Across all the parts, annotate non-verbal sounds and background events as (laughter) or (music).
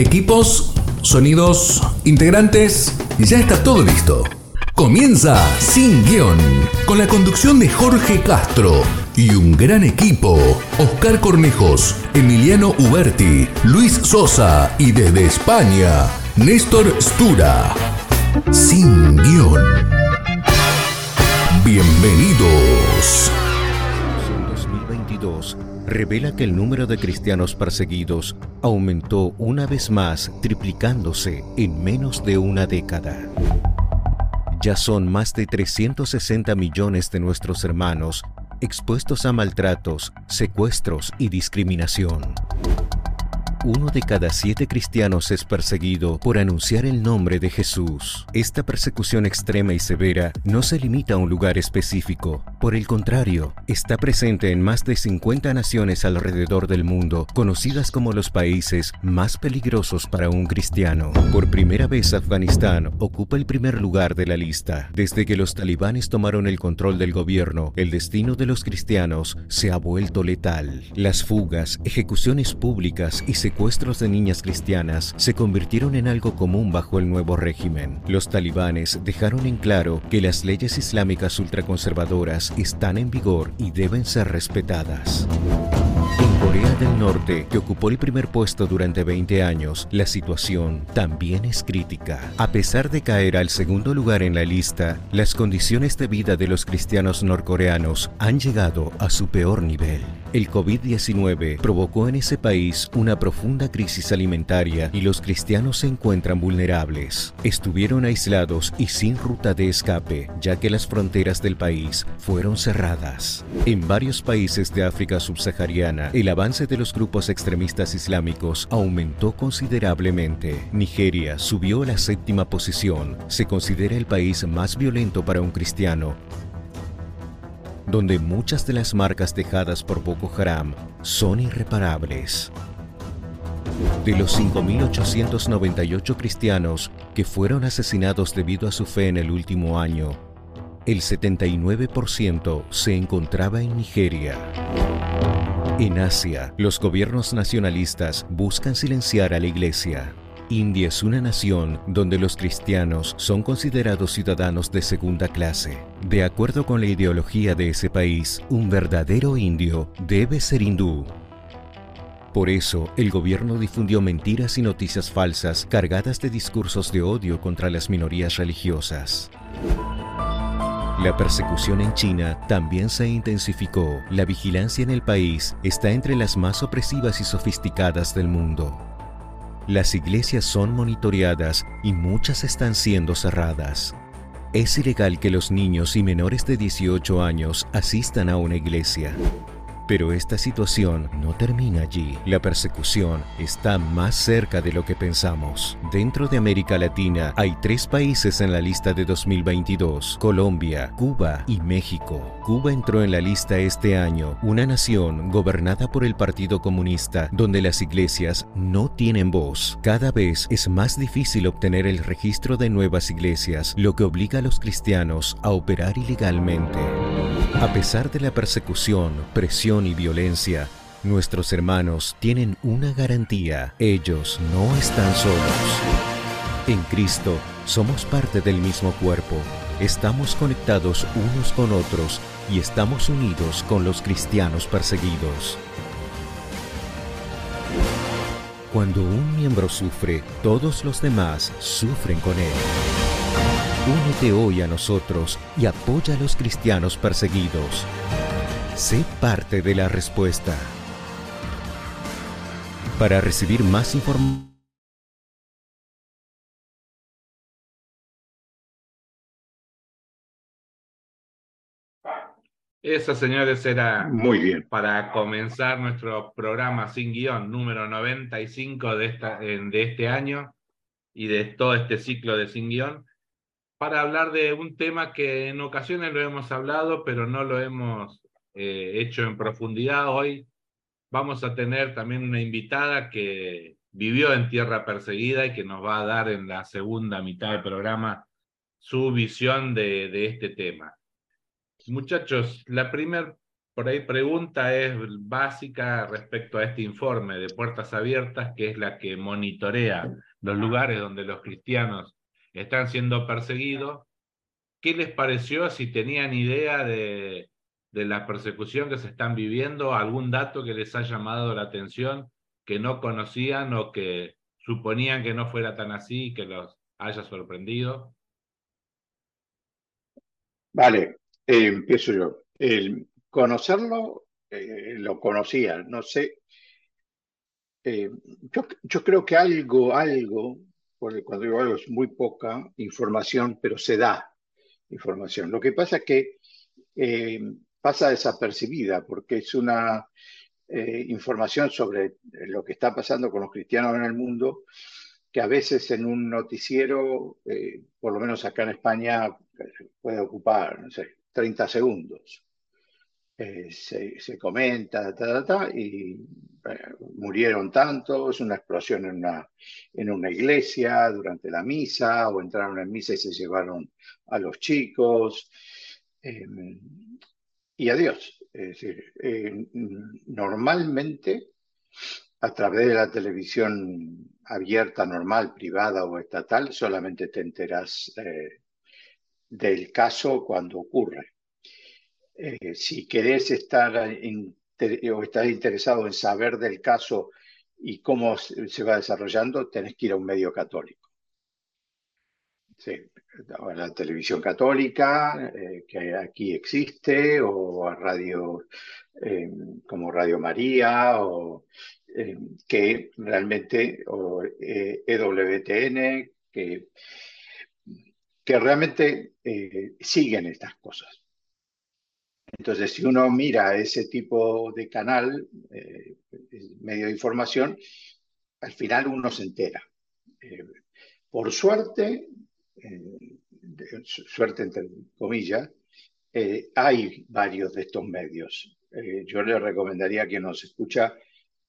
Equipos, sonidos, integrantes, ya está todo listo. Comienza Sin Guión, con la conducción de Jorge Castro y un gran equipo. Oscar Cornejos, Emiliano Uberti, Luis Sosa y desde España, Néstor Stura. Sin Guión. Bienvenidos. En 2022 revela que el número de cristianos perseguidos aumentó una vez más, triplicándose en menos de una década. Ya son más de 360 millones de nuestros hermanos expuestos a maltratos, secuestros y discriminación. Uno de cada siete cristianos es perseguido por anunciar el nombre de Jesús. Esta persecución extrema y severa no se limita a un lugar específico. Por el contrario, está presente en más de 50 naciones alrededor del mundo, conocidas como los países más peligrosos para un cristiano. Por primera vez Afganistán ocupa el primer lugar de la lista. Desde que los talibanes tomaron el control del gobierno, el destino de los cristianos se ha vuelto letal. Las fugas, ejecuciones públicas y secuestros de niñas cristianas se convirtieron en algo común bajo el nuevo régimen. Los talibanes dejaron en claro que las leyes islámicas ultraconservadoras están en vigor y deben ser respetadas. Corea del Norte, que ocupó el primer puesto durante 20 años, la situación también es crítica. A pesar de caer al segundo lugar en la lista, las condiciones de vida de los cristianos norcoreanos han llegado a su peor nivel. El COVID-19 provocó en ese país una profunda crisis alimentaria y los cristianos se encuentran vulnerables. Estuvieron aislados y sin ruta de escape, ya que las fronteras del país fueron cerradas. En varios países de África subsahariana, el avance de los grupos extremistas islámicos aumentó considerablemente. Nigeria subió a la séptima posición. Se considera el país más violento para un cristiano donde muchas de las marcas dejadas por Boko Haram son irreparables. De los 5.898 cristianos que fueron asesinados debido a su fe en el último año, el 79% se encontraba en Nigeria. En Asia, los gobiernos nacionalistas buscan silenciar a la iglesia. India es una nación donde los cristianos son considerados ciudadanos de segunda clase. De acuerdo con la ideología de ese país, un verdadero indio debe ser hindú. Por eso, el gobierno difundió mentiras y noticias falsas cargadas de discursos de odio contra las minorías religiosas. La persecución en China también se intensificó. La vigilancia en el país está entre las más opresivas y sofisticadas del mundo. Las iglesias son monitoreadas y muchas están siendo cerradas. Es ilegal que los niños y menores de 18 años asistan a una iglesia. Pero esta situación no termina allí. La persecución está más cerca de lo que pensamos. Dentro de América Latina hay tres países en la lista de 2022, Colombia, Cuba y México. Cuba entró en la lista este año, una nación gobernada por el Partido Comunista, donde las iglesias no tienen voz. Cada vez es más difícil obtener el registro de nuevas iglesias, lo que obliga a los cristianos a operar ilegalmente. A pesar de la persecución, presión y violencia, nuestros hermanos tienen una garantía. Ellos no están solos. En Cristo somos parte del mismo cuerpo. Estamos conectados unos con otros y estamos unidos con los cristianos perseguidos. Cuando un miembro sufre, todos los demás sufren con él. Únete hoy a nosotros y apoya a los cristianos perseguidos. Sé parte de la respuesta. Para recibir más información, Eso, señores, era Muy bien. para comenzar nuestro programa sin guion número 95 de, esta, de este año y de todo este ciclo de sin guion, para hablar de un tema que en ocasiones lo hemos hablado, pero no lo hemos eh, hecho en profundidad. Hoy vamos a tener también una invitada que vivió en tierra perseguida y que nos va a dar en la segunda mitad del programa su visión de, de este tema. Muchachos, la primera por ahí pregunta es básica respecto a este informe de Puertas Abiertas, que es la que monitorea los lugares donde los cristianos están siendo perseguidos. ¿Qué les pareció? Si tenían idea de, de la persecución que se están viviendo, algún dato que les ha llamado la atención que no conocían o que suponían que no fuera tan así y que los haya sorprendido. Vale, eh, empiezo yo. El conocerlo, eh, lo conocía, no sé. Eh, yo, yo, creo que algo, algo, cuando digo algo es muy poca información, pero se da información. Lo que pasa es que pasa desapercibida porque es una información sobre lo que está pasando con los cristianos en el mundo que a veces en un noticiero, eh, por lo menos acá en España, puede ocupar, no sé, 30 segundos. Eh, se, comenta, ta, ta, y murieron tantos, una explosión en una, en una iglesia durante la misa, o entraron en misa y se llevaron a los chicos, em, y adiós. Es decir, eh, normalmente a través de la televisión abierta, normal, privada o estatal, solamente te enteras eh, del caso cuando ocurre. Eh, si querés estar o estás interesado en saber del caso y cómo se va desarrollando, tenés que ir a un medio católico. Sí, la televisión católica, eh, que aquí existe, o a radio como Radio María, o eh, que realmente, o EWTN, e que, que realmente eh, siguen estas cosas. Entonces, si uno mira ese tipo de canal, eh, medio de información, al final uno se entera. por suerte, suerte entre comillas, hay varios de estos medios. yo le recomendaría a quien nos escucha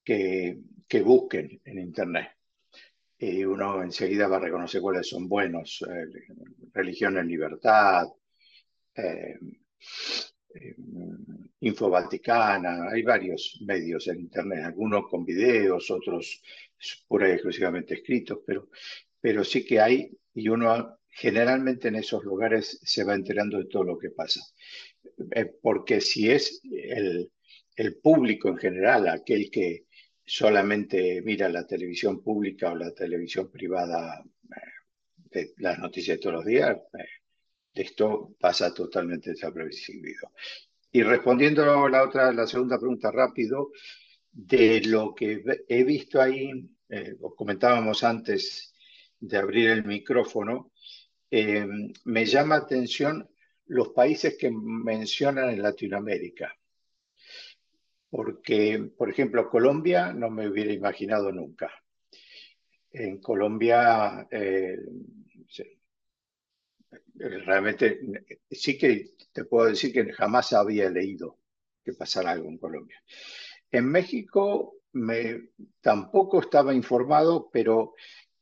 que, busquen en Internet. Uno enseguida va a reconocer cuáles son buenos. Eh, religión en libertad, eh, eh, Info Vaticana, hay varios medios en Internet, algunos con videos, otros pura y exclusivamente escritos, pero, pero sí que hay, y uno generalmente en esos lugares se va enterando de todo lo que pasa. porque si es el, el público en general, aquel que, solamente mira la televisión pública o la televisión privada eh, de las noticias de todos los días, eh, esto pasa totalmente desapercibido. Y respondiendo a la otra, la segunda pregunta rápido, de lo que he visto ahí, eh, os comentábamos antes de abrir el micrófono, me llama atención los países que mencionan en Latinoamérica porque, por ejemplo, Colombia no me hubiera imaginado nunca. En Colombia, eh, realmente sí que te puedo decir que jamás había leído que pasara algo en Colombia. En México me, tampoco estaba informado, pero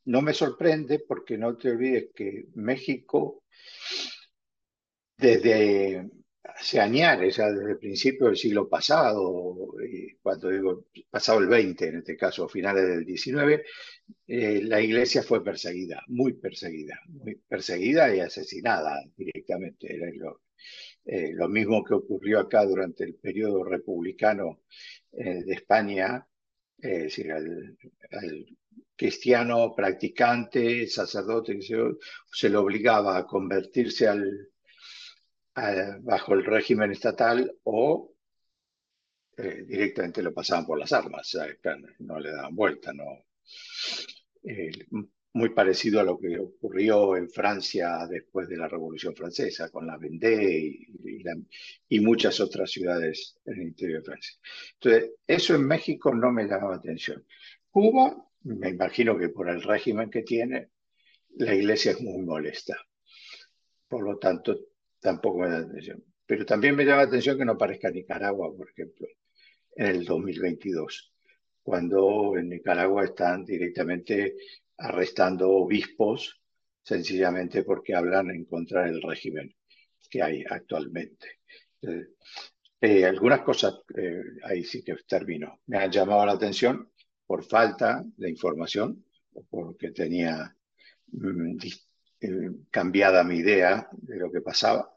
no me sorprende porque no te olvides que México, desde hace años, ya desde el principio del siglo pasado, cuando digo pasado el 20, en este caso, finales del 19, eh, la iglesia fue perseguida, muy perseguida, muy perseguida y asesinada directamente. Era lo, eh, lo mismo que ocurrió acá durante el periodo republicano eh, de España, es decir, al, cristiano practicante, sacerdote, se, se le obligaba a convertirse al, bajo el régimen estatal o eh, directamente lo pasaban por las armas, no le daban vuelta, no. Eh, muy parecido a lo que ocurrió en Francia después de la Revolución Francesa, con la Vendée y, y, muchas otras ciudades en el interior de Francia. Entonces, eso en México no me llamaba atención. Cuba, me imagino que por el régimen que tiene, la iglesia es muy molesta. Por lo tanto, tampoco me da atención. Pero también me llama la atención que no aparezca Nicaragua, por ejemplo, en el 2022, cuando en Nicaragua están directamente arrestando obispos sencillamente porque hablan en contra del régimen que hay actualmente. Eh, algunas cosas eh, ahí sí que termino. Me han llamado la atención por falta de información porque tenía mm, eh, cambiada mi idea de lo que pasaba.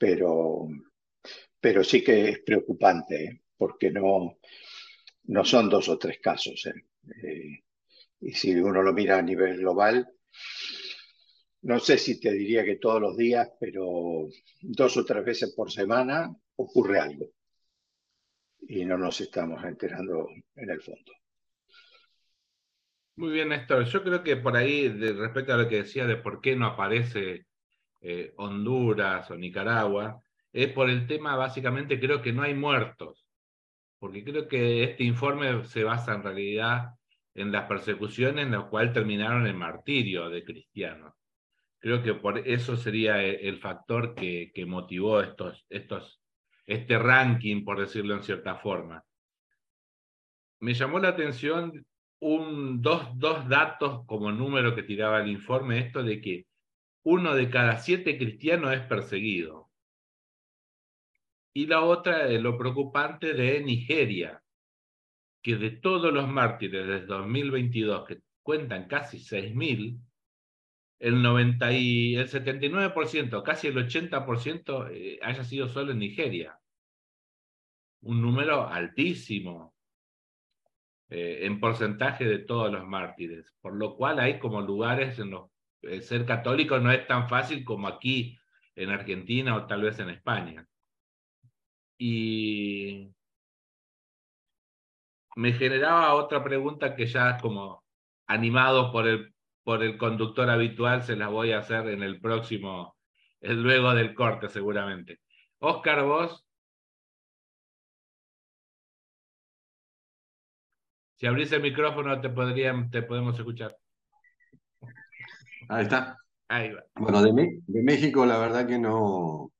Pero, pero sí que es preocupante, porque no, no son dos o tres casos. y si uno lo mira a nivel global, no sé si te diría que todos los días, pero dos o tres veces por semana ocurre algo. Y no nos estamos enterando en el fondo. Muy bien, Néstor. Yo creo que por ahí, respecto a lo que decía de por qué no aparece eh, Honduras o Nicaragua, es por el tema, básicamente, creo que no hay muertos. Porque creo que este informe se basa en realidad en las persecuciones en las cuales terminaron el martirio de cristianos. Creo que por eso sería el, factor que, que, motivó estos, estos, este ranking, por decirlo en cierta forma. Me llamó la atención un, dos, dos datos como número que tiraba el informe, esto de que uno de cada siete cristianos es perseguido. Y la otra, lo preocupante de Nigeria, que de todos los mártires desde 2022, que cuentan casi 6.000, el 90 y el 79%, casi el 80% eh, haya sido solo en Nigeria. Un número altísimo eh, en porcentaje de todos los mártires, por lo cual hay como lugares en los ser católico no es tan fácil como aquí en Argentina o tal vez en España. Y me generaba otra pregunta que ya como animado por el por el conductor habitual, se las voy a hacer en el próximo, luego del corte seguramente. Oscar, vos. Si abrís el micrófono te, podrían, te podemos escuchar. Ahí está. Ahí va. Bueno, de, de México la verdad que no,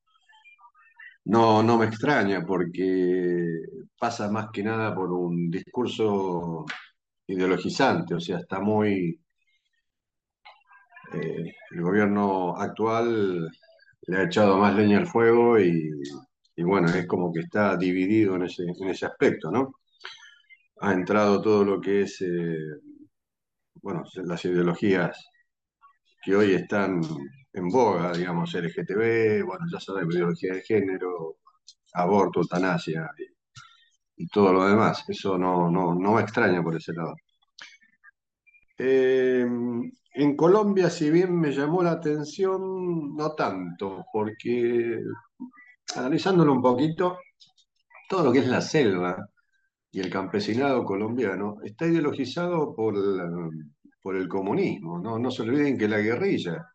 no, no me extraña porque pasa más que nada por un discurso ideologizante, o sea, está muy eh, el gobierno actual le ha echado más leña al fuego y, bueno, es como que está dividido en ese, en ese aspecto, ¿no? Ha entrado todo lo que es, eh, bueno, las ideologías que hoy están en boga, digamos, LGTB, bueno, ya sabemos, ideología de género, aborto, eutanasia y, todo lo demás. Eso no, no, no me extraña por ese lado. Eh, en Colombia, si bien me llamó la atención, no tanto, porque analizándolo un poquito, todo lo que es la selva y el campesinado colombiano está ideologizado por, por el comunismo. ¿no? no se olviden que la guerrilla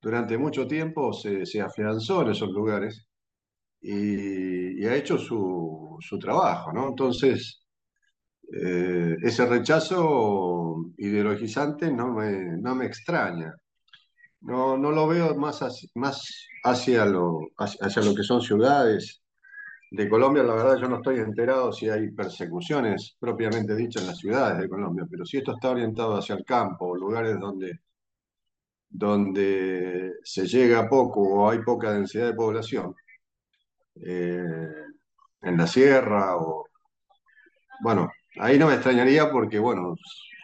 durante mucho tiempo se, afianzó en esos lugares y, ha hecho su, su trabajo. ¿no? Entonces, eh, ese rechazo ideologizante no me, no me extraña. No, no lo veo más, más hacia, lo, hacia lo que son ciudades de Colombia. La verdad, yo no estoy enterado si hay persecuciones propiamente dichas en las ciudades de Colombia, pero si esto está orientado hacia el campo, lugares donde, donde se llega poco o hay poca densidad de población, eh, en la sierra o, bueno, Ahí no me extrañaría porque, bueno,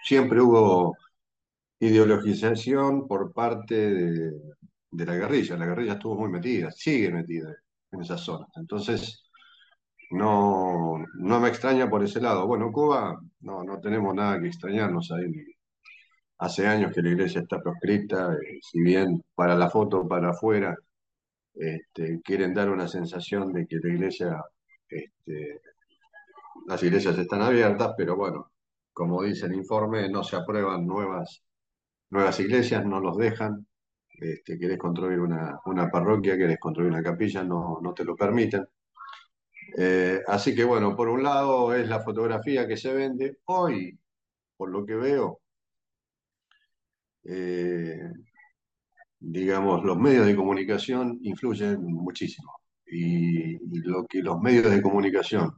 siempre hubo ideologización por parte de, la guerrilla. La guerrilla estuvo muy metida, sigue metida en esas zonas. Entonces, no, no me extraña por ese lado. Bueno, Cuba, no, no tenemos nada que extrañarnos ahí. Hace años que la iglesia está proscrita, eh, si bien para la foto, para afuera, este, quieren dar una sensación de que la iglesia este, las iglesias están abiertas, pero bueno, como dice el informe, no se aprueban nuevas, nuevas iglesias, no los dejan. Este, construir una, parroquia, querés construir una capilla, no, no te lo permiten. Eh, así que bueno, por un lado es la fotografía que se vende. Hoy, por lo que veo, eh, digamos, los medios de comunicación influyen muchísimo. y, lo que los medios de comunicación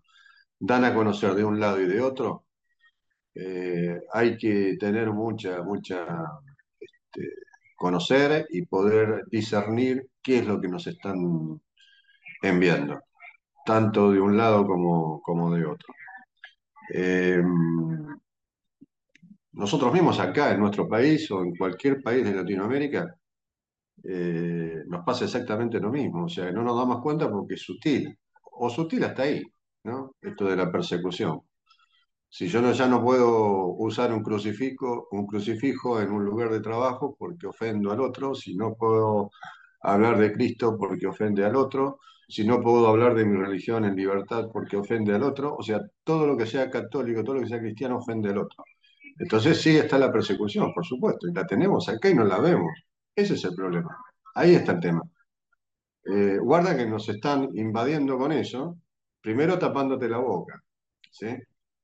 dan a conocer de un lado y de otro, eh, hay que tener mucha, mucha, este, conocer y poder discernir qué es lo que nos están enviando. Tanto de un lado como, como de otro. Eh, nosotros mismos acá en nuestro país o en cualquier país de Latinoamérica eh, nos pasa exactamente lo mismo, o sea, no nos damos cuenta porque es sutil, o sutil hasta ahí, ¿no? Esto de la persecución. Si yo no, ya no puedo usar un crucifijo, un crucifijo en un lugar de trabajo porque ofendo al otro, si no puedo hablar de Cristo porque ofende al otro, si no puedo hablar de mi religión en libertad porque ofende al otro, o sea, todo lo que sea católico, todo lo que sea cristiano ofende al otro. Entonces sí está la persecución, por supuesto, y la tenemos acá y no la vemos. Ese es el problema. Ahí está el tema. Eh, guarda que nos están invadiendo con eso, primero tapándote la boca.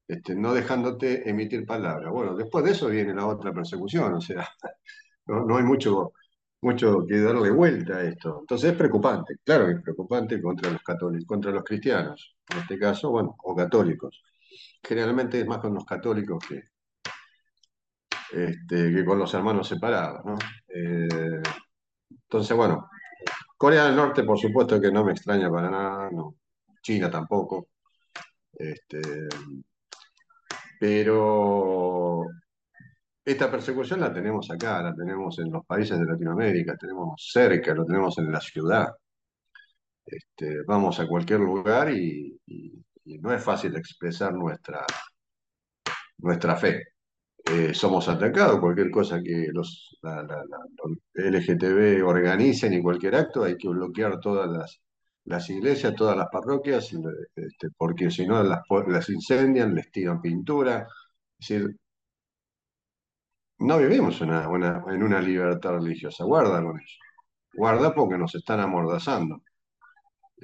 Este, no dejándote emitir palabras. Bueno, después de eso viene la otra persecución, o sea, (laughs) no, hay mucho, mucho que darle vuelta a esto. Entonces es preocupante, claro que es preocupante contra los católicos, contra los cristianos, en este caso, bueno, o católicos. Generalmente es más con los católicos que, este, que con los hermanos separados, ¿no? Eh, entonces, bueno, Corea del Norte, por supuesto que no me extraña para nada, no. China tampoco. Este, pero esta persecución la tenemos acá, la tenemos en los países de Latinoamérica, tenemos cerca, lo tenemos en la ciudad. Este, vamos a cualquier lugar y, no es fácil expresar nuestra, nuestra fe. Eh, somos atacados, cualquier cosa que los, LGTB organicen y cualquier acto, hay que bloquear todas las, iglesias, todas las parroquias, este, porque si no las, las incendian, les tiran pintura. Es decir, no vivimos en una libertad religiosa, guarda con eso. Guarda porque nos están amordazando.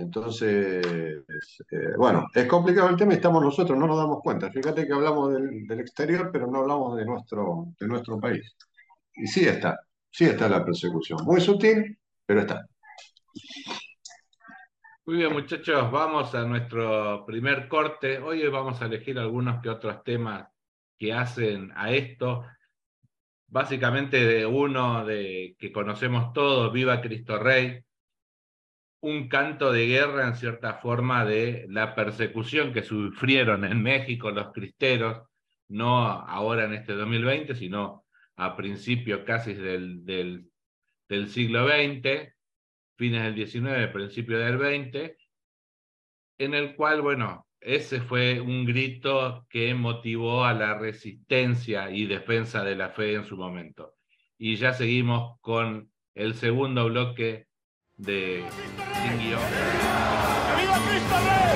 Entonces, eh, bueno, es complicado el tema y estamos nosotros, no nos damos cuenta. Fíjate que hablamos del, exterior, pero no hablamos de nuestro, de nuestro país. Y sí está, sí está la persecución. Muy sutil, pero está. Muy bien, muchachos, vamos a nuestro primer corte. Hoy vamos a elegir algunos que otros temas que hacen a esto. Básicamente de uno de que conocemos todos, Viva Cristo Rey, un canto de guerra en cierta forma de la persecución que sufrieron en México los cristeros, no ahora en este 2020, sino a principios casi del, del, siglo XX, fines del XIX, principio del XX, en el cual, bueno, ese fue un grito que motivó a la resistencia y defensa de la fe en su momento. Y ya seguimos con el segundo bloque de Sin Guión. ¡Viva Cristo Rey!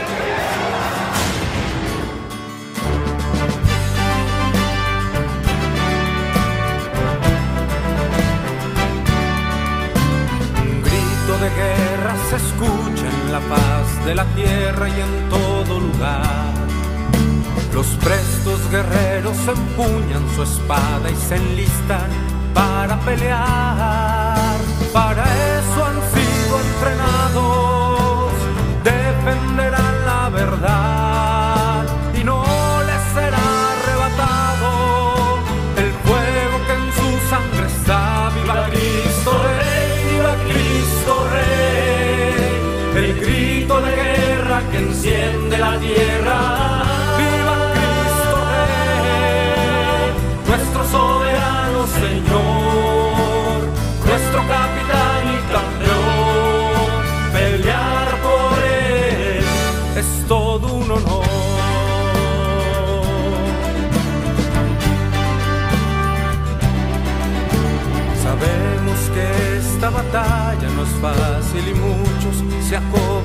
de guerra se escucha en la paz de la tierra y en todo lugar. Los prestos guerreros empuñan su espada y se enlistan para pelear. Para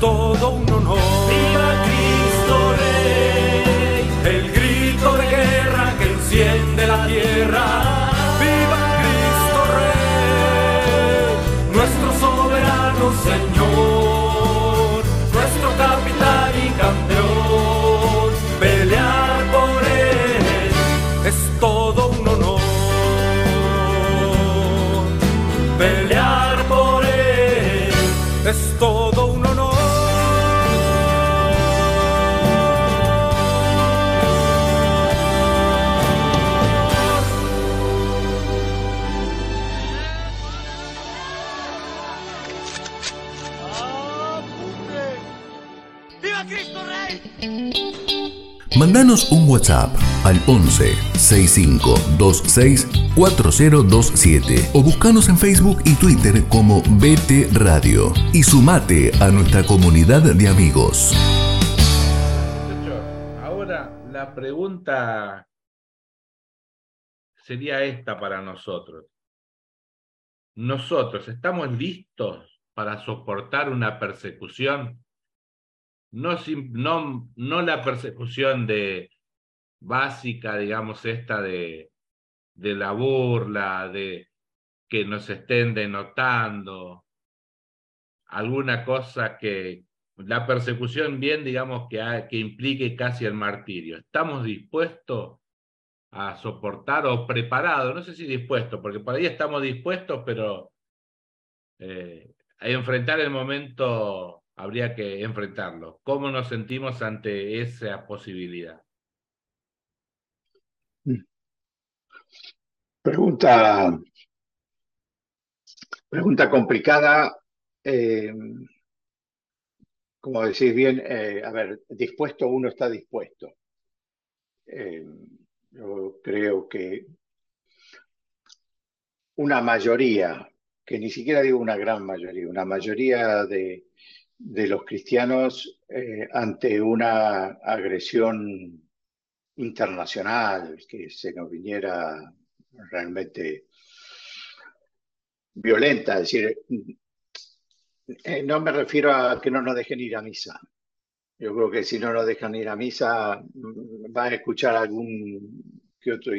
todo un honor. ¡Viva Cristo Rey! El grito de guerra que enciende la tierra. ¡Viva Cristo Rey! Nuestro soberano Señor, Mandanos un WhatsApp al 11 65 26 4027 o buscanos en Facebook y Twitter como BT Radio y sumate a nuestra comunidad de amigos. Ahora la pregunta sería esta para nosotros. ¿Nosotros estamos listos para soportar una persecución? No, la persecución de básica, digamos, esta de, de la burla, de que nos estén denotando, alguna cosa que, la persecución bien, digamos, que, que implique casi el martirio. ¿Estamos dispuestos a soportar o preparados? No sé si dispuestos, porque por ahí estamos dispuestos, pero eh, a enfrentar el momento habría que enfrentarlo. ¿Cómo nos sentimos ante esa posibilidad? Pregunta, pregunta complicada. Eh, como decís bien, eh, a ver, dispuesto uno está dispuesto. Eh, yo creo que una mayoría, que ni siquiera digo una gran mayoría, una mayoría de, de los cristianos eh, ante una agresión internacional que se nos viniera realmente violenta. Es decir, eh, no me refiero a que no nos dejen ir a misa. Yo creo que si no nos dejan ir a misa, mm, va a escuchar algún que otro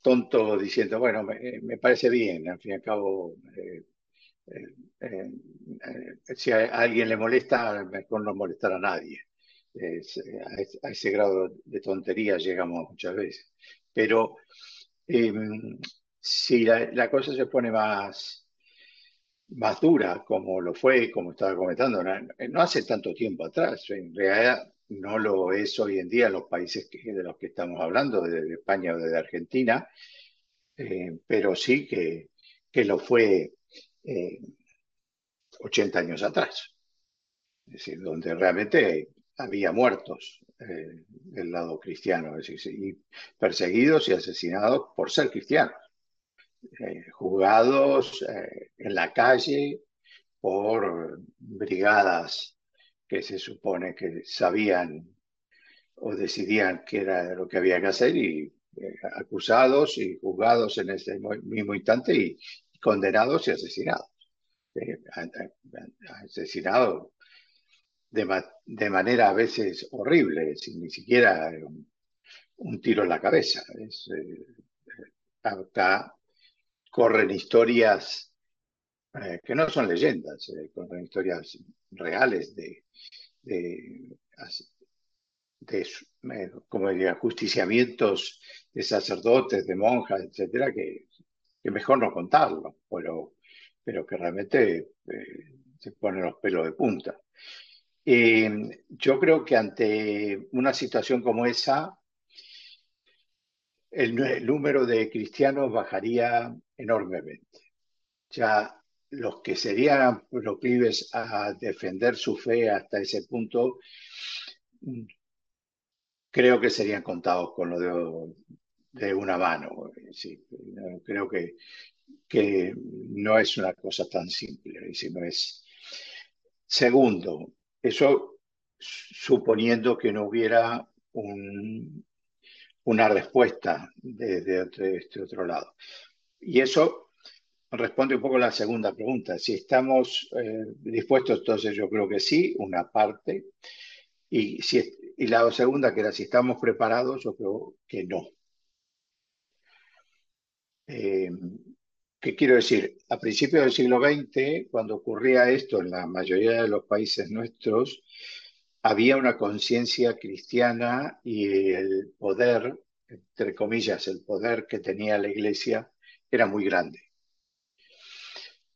tonto diciendo, bueno, me, parece bien, al fin y al cabo, eh, si a alguien le molesta, mejor no molestar a nadie. a, ese grado de tontería llegamos muchas veces. Pero em, si la, cosa se pone más, más dura, como lo fue, como estaba comentando, no, hace tanto tiempo atrás, en realidad no lo es hoy en día los países de los que estamos hablando, de España o de Argentina, pero sí que, que lo fue 80 eh, años atrás, es decir, donde realmente había muertos eh, del lado cristiano, y perseguidos y asesinados por ser cristianos, eh, juzgados en la calle por brigadas que se supone que sabían o decidían qué era lo que había que hacer y acusados y juzgados en ese mismo instante y, condenados y asesinados. Eh, asesinados de, manera a veces horrible, sin ni siquiera un, tiro en la cabeza. Eh, acá corren historias eh, que no son leyendas, corren historias reales de, de, como diría, justiciamientos de sacerdotes, de monjas, etcétera, que que mejor no contarlo, pero pero que realmente se ponen los pelos de punta. yo creo que ante una situación como esa, el, número de cristianos bajaría enormemente. Ya los que serían proclives a defender su fe hasta ese punto, creo que serían contados con lo de, una mano. creo que, que no es una cosa tan simple, no es. Segundo, eso suponiendo que no hubiera un, una respuesta desde de este otro lado. Y eso responde un poco a la segunda pregunta. Si estamos eh, dispuestos, entonces yo creo que sí, una parte. Y, si, y la segunda, que era si estamos preparados, yo creo que no. Eh, ¿Qué quiero decir? A principios del siglo XX, cuando ocurría esto en la mayoría de los países nuestros, había una conciencia cristiana y el poder, entre comillas, el poder que tenía la iglesia era muy grande.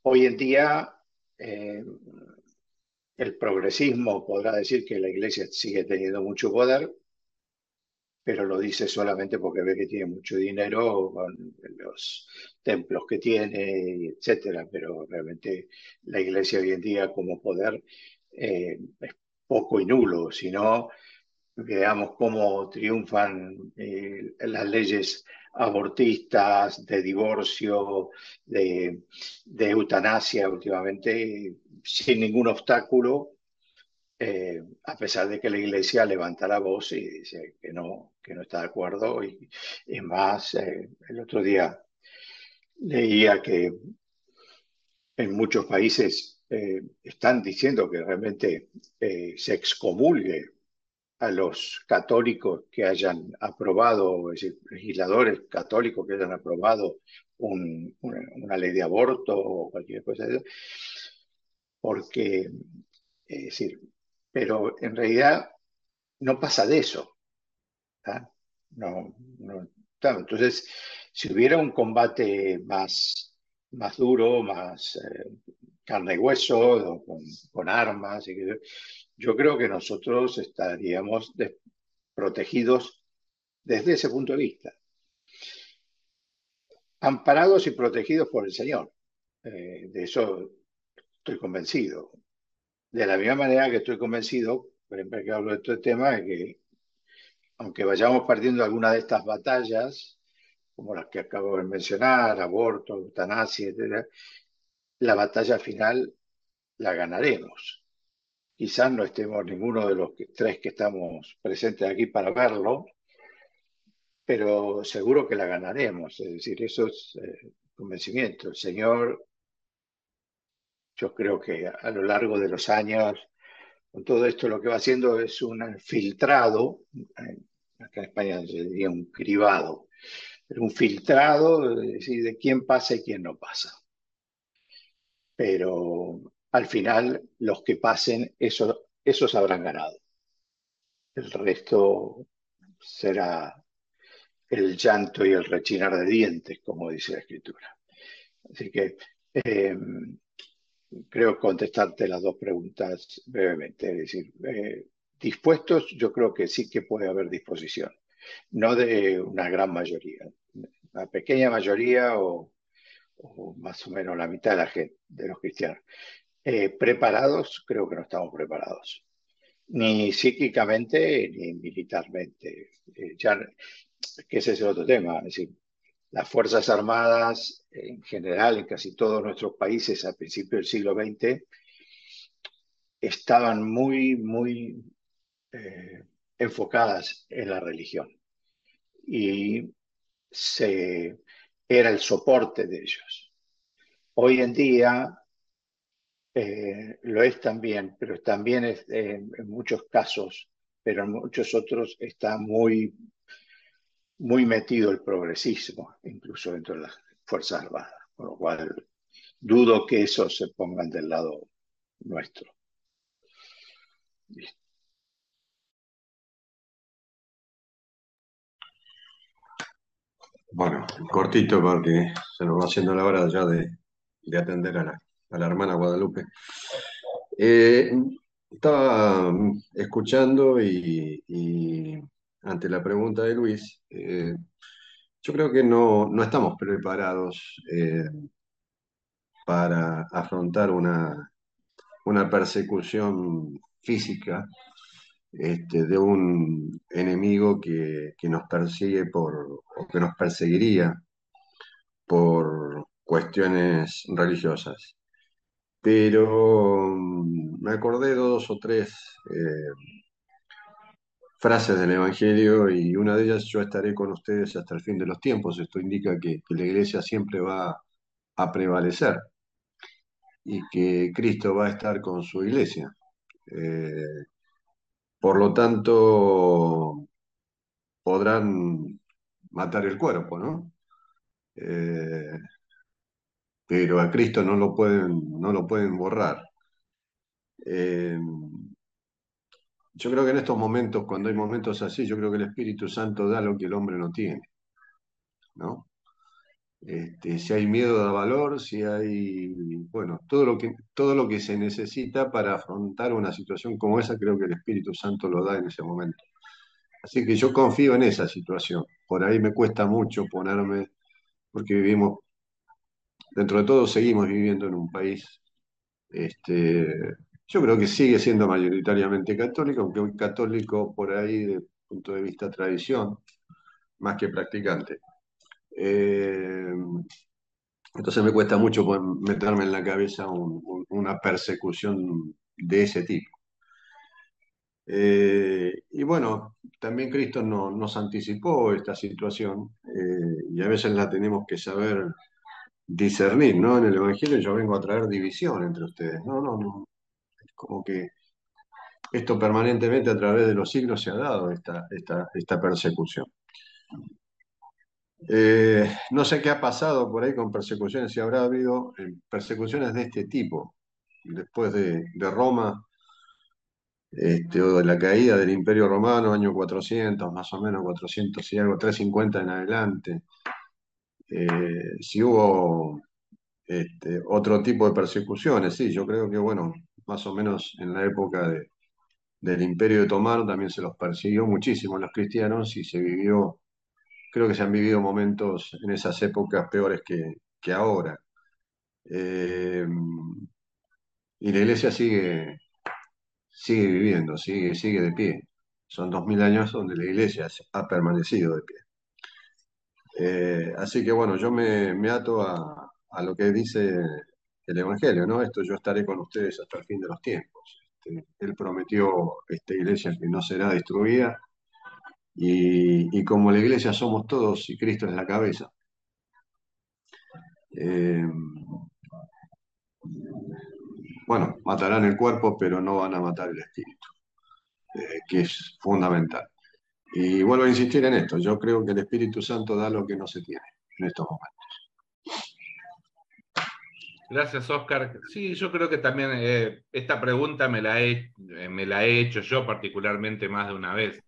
Hoy en día, eh, el progresismo podrá decir que la iglesia sigue teniendo mucho poder, pero lo dice solamente porque ve que tiene mucho dinero con los templos que tiene, etcétera. Pero realmente la iglesia hoy en día como poder eh, poco y nulo, sino veamos cómo triunfan eh, las leyes abortistas, de divorcio, de, eutanasia últimamente, sin ningún obstáculo, eh, a pesar de que la Iglesia levanta la voz y dice que no, que no está de acuerdo. Y más, eh, el otro día leía que en muchos países eh, están diciendo que realmente se excomulgue a los católicos que hayan aprobado, es decir, legisladores católicos que hayan aprobado una, ley de aborto o cualquier cosa de eso, porque, es decir, pero en realidad no pasa de eso. No, no, entonces, si hubiera un combate más, más duro, más, eh, carne y hueso, con, armas. Yo creo que nosotros estaríamos protegidos desde ese punto de vista. Amparados y protegidos por el Señor. Eh, de eso estoy convencido. De la misma manera que estoy convencido, ejemplo, que hablo de este tema, que aunque vayamos perdiendo alguna de estas batallas, como las que acabo de mencionar, aborto, eutanasia, etc., la batalla final la ganaremos. Quizás no estemos ninguno de los tres que estamos presentes aquí para verlo, pero seguro que la ganaremos. Es decir, eso es eh, convencimiento. El Señor, yo creo que a lo largo de los años, con todo esto lo que va haciendo es un filtrado, acá en España se diría un cribado, pero un filtrado decir, de quién pasa y quién no pasa pero al final los que pasen, esos, esos habrán ganado. El resto será el llanto y el rechinar de dientes, como dice la escritura. Así que em, creo contestarte las dos preguntas brevemente. Es decir, eh, dispuestos, yo creo que sí que puede haber disposición, no de una gran mayoría, una pequeña mayoría o o más o menos la mitad de la gente, de los cristianos. Eh, preparados, creo que no estamos preparados, ni psíquicamente ni militarmente. Eh, ya, que ese es el otro tema, es decir, las Fuerzas Armadas en general, en casi todos nuestros países a principios del siglo XX, estaban muy, muy eh, enfocadas en la religión. Y se, era el soporte de ellos. Hoy en día eh, lo es también, pero también es, eh, en muchos casos, pero en muchos otros está muy, muy metido el progresismo, incluso dentro de las Fuerzas Armadas, con lo cual dudo que eso se pongan del lado nuestro. Bueno, cortito porque se nos va haciendo la hora ya de, de atender a la, a la hermana Guadalupe. Eh, estaba escuchando y, y ante la pregunta de Luis, eh, yo creo que no, no estamos preparados eh, para afrontar una, una persecución física este, de un enemigo que, que nos persigue por, o que nos perseguiría por cuestiones religiosas. Pero mm, me acordé de dos o tres eh, frases del Evangelio y una de ellas, yo estaré con ustedes hasta el fin de los tiempos. Esto indica que, la iglesia siempre va a prevalecer y que Cristo va a estar con su iglesia. Eh, por lo tanto, podrán matar el cuerpo, ¿no? Eh, pero a Cristo no lo pueden, no lo pueden borrar. Eh, yo creo que en estos momentos, cuando hay momentos así, yo creo que el Espíritu Santo da lo que el hombre no tiene, ¿no? Este, si hay miedo, da valor, si hay, bueno, todo lo que, todo lo que se necesita para afrontar una situación como esa, creo que el Espíritu Santo lo da en ese momento. Así que yo confío en esa situación. Por ahí me cuesta mucho ponerme, porque vivimos, dentro de todo seguimos viviendo en un país, este, yo creo que sigue siendo mayoritariamente católico, aunque un católico por ahí, el punto de vista tradición, más que practicante. Eh, entonces me cuesta mucho meterme en la cabeza un- un- una persecución de ese tipo. Eh, y bueno, también Cristo no- nos anticipó esta situación eh, y a veces la tenemos que saber discernir, ¿no? En el Evangelio yo vengo a traer división entre ustedes. No, no, no. Como que esto permanentemente a través de los siglos se ha dado, esta, esta, esta persecución. Eh, no sé qué ha pasado por ahí con persecuciones, si habrá habido eh, persecuciones de este tipo después de, de Roma este, o de la caída del Imperio Romano, año 400, más o menos 400 y algo, 350 en adelante. Eh, si hubo este, otro tipo de persecuciones, sí, yo creo que, bueno, más o menos en la época de- del Imperio Otomano también se los persiguió muchísimo a los cristianos y se vivió, creo que se han vivido momentos en esas épocas peores que, que ahora. Eh, y la iglesia sigue, sigue viviendo, sigue, sigue de pie. Son dos mil años donde la iglesia ha permanecido de pie. Eh, así que bueno, yo me, me ato a, a lo que dice el Evangelio, ¿no? Esto yo estaré con ustedes hasta el fin de los tiempos. Este, él prometió esta iglesia que no será destruida y, y como la iglesia somos todos y Cristo es la cabeza. eh, bueno, matarán el cuerpo, pero no van a matar el espíritu, eh, que es fundamental. Y vuelvo a insistir en esto, yo creo que el Espíritu Santo da lo que no se tiene en estos momentos. Gracias, Oscar. Sí, yo creo que también eh, esta pregunta me la, he, eh, me la he hecho yo particularmente más de una vez.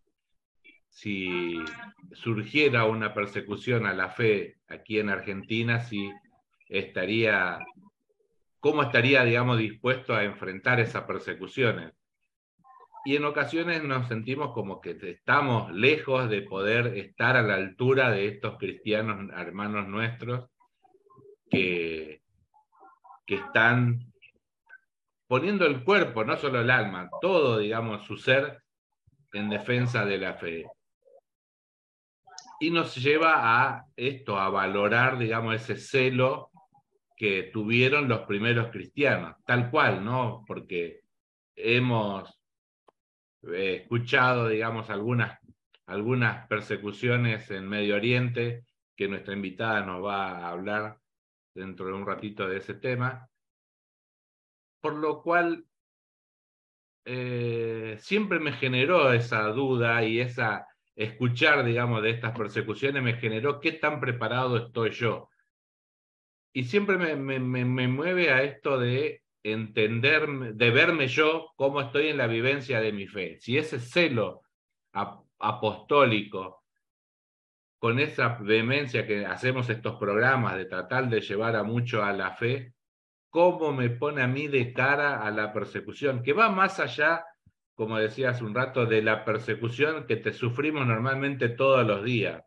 Si surgiera una persecución a la fe aquí en Argentina, si estaría, cómo estaría, digamos, dispuesto a enfrentar esas persecuciones. Y en ocasiones nos sentimos como que estamos lejos de poder estar a la altura de estos cristianos hermanos nuestros que, que están poniendo el cuerpo, no solo el alma, todo, digamos, su ser en defensa de la fe. Y nos lleva a esto, a valorar, digamos, ese celo que tuvieron los primeros cristianos, tal cual, ¿no? Porque hemos eh, escuchado, digamos, algunas, algunas persecuciones en Medio Oriente, que nuestra invitada nos va a hablar dentro de un ratito de ese tema, por lo cual eh, siempre me generó esa duda y esa escuchar, digamos, de estas persecuciones me generó qué tan preparado estoy yo. Y siempre me, me, me, mueve a esto de entender, de verme yo cómo estoy en la vivencia de mi fe. Si ese celo ap apostólico, con esa vehemencia que hacemos estos programas de tratar de llevar a mucho a la fe, cómo me pone a mí de cara a la persecución, que va más allá, como decía hace un rato, de la persecución que te sufrimos normalmente todos los días.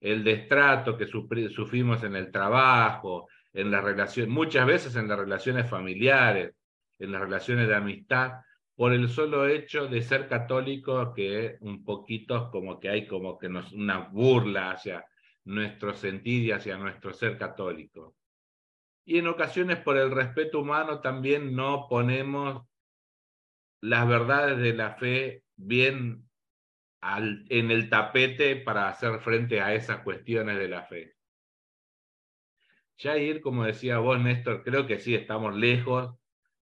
El destrato que sufrimos en el trabajo, en las relaciones, muchas veces en las relaciones familiares, en las relaciones de amistad, por el solo hecho de ser católico, que un poquito como que hay como que nos, una burla hacia nuestro sentir y hacia nuestro ser católico. Y en ocasiones por el respeto humano también no ponemos las verdades de la fe bien al, en el tapete para hacer frente a esas cuestiones de la fe. ir como decía vos, Néstor, creo que sí estamos lejos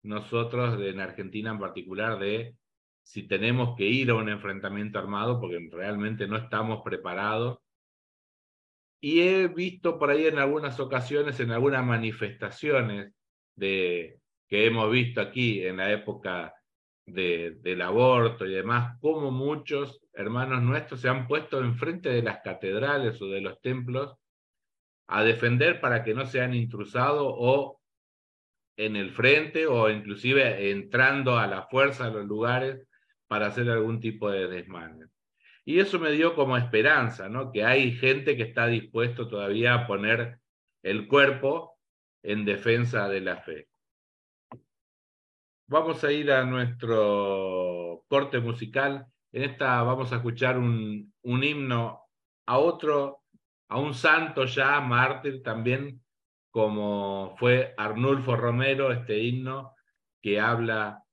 nosotros en Argentina en particular de si tenemos que ir a un enfrentamiento armado porque realmente no estamos preparados. Y he visto por ahí en algunas ocasiones, en algunas manifestaciones de, que hemos visto aquí en la época de, del aborto y demás, como muchos hermanos nuestros se han puesto enfrente de las catedrales o de los templos a defender para que no sean intrusados o en el frente o inclusive entrando a la fuerza a los lugares para hacer algún tipo de desmane. Y eso me dio como esperanza, ¿no? Que hay gente que está dispuesto todavía a poner el cuerpo en defensa de la fe. Vamos a ir a nuestro corte musical. En esta vamos a escuchar un, un himno a otro, a un santo ya, mártir también, como fue Arnulfo Romero, este himno que habla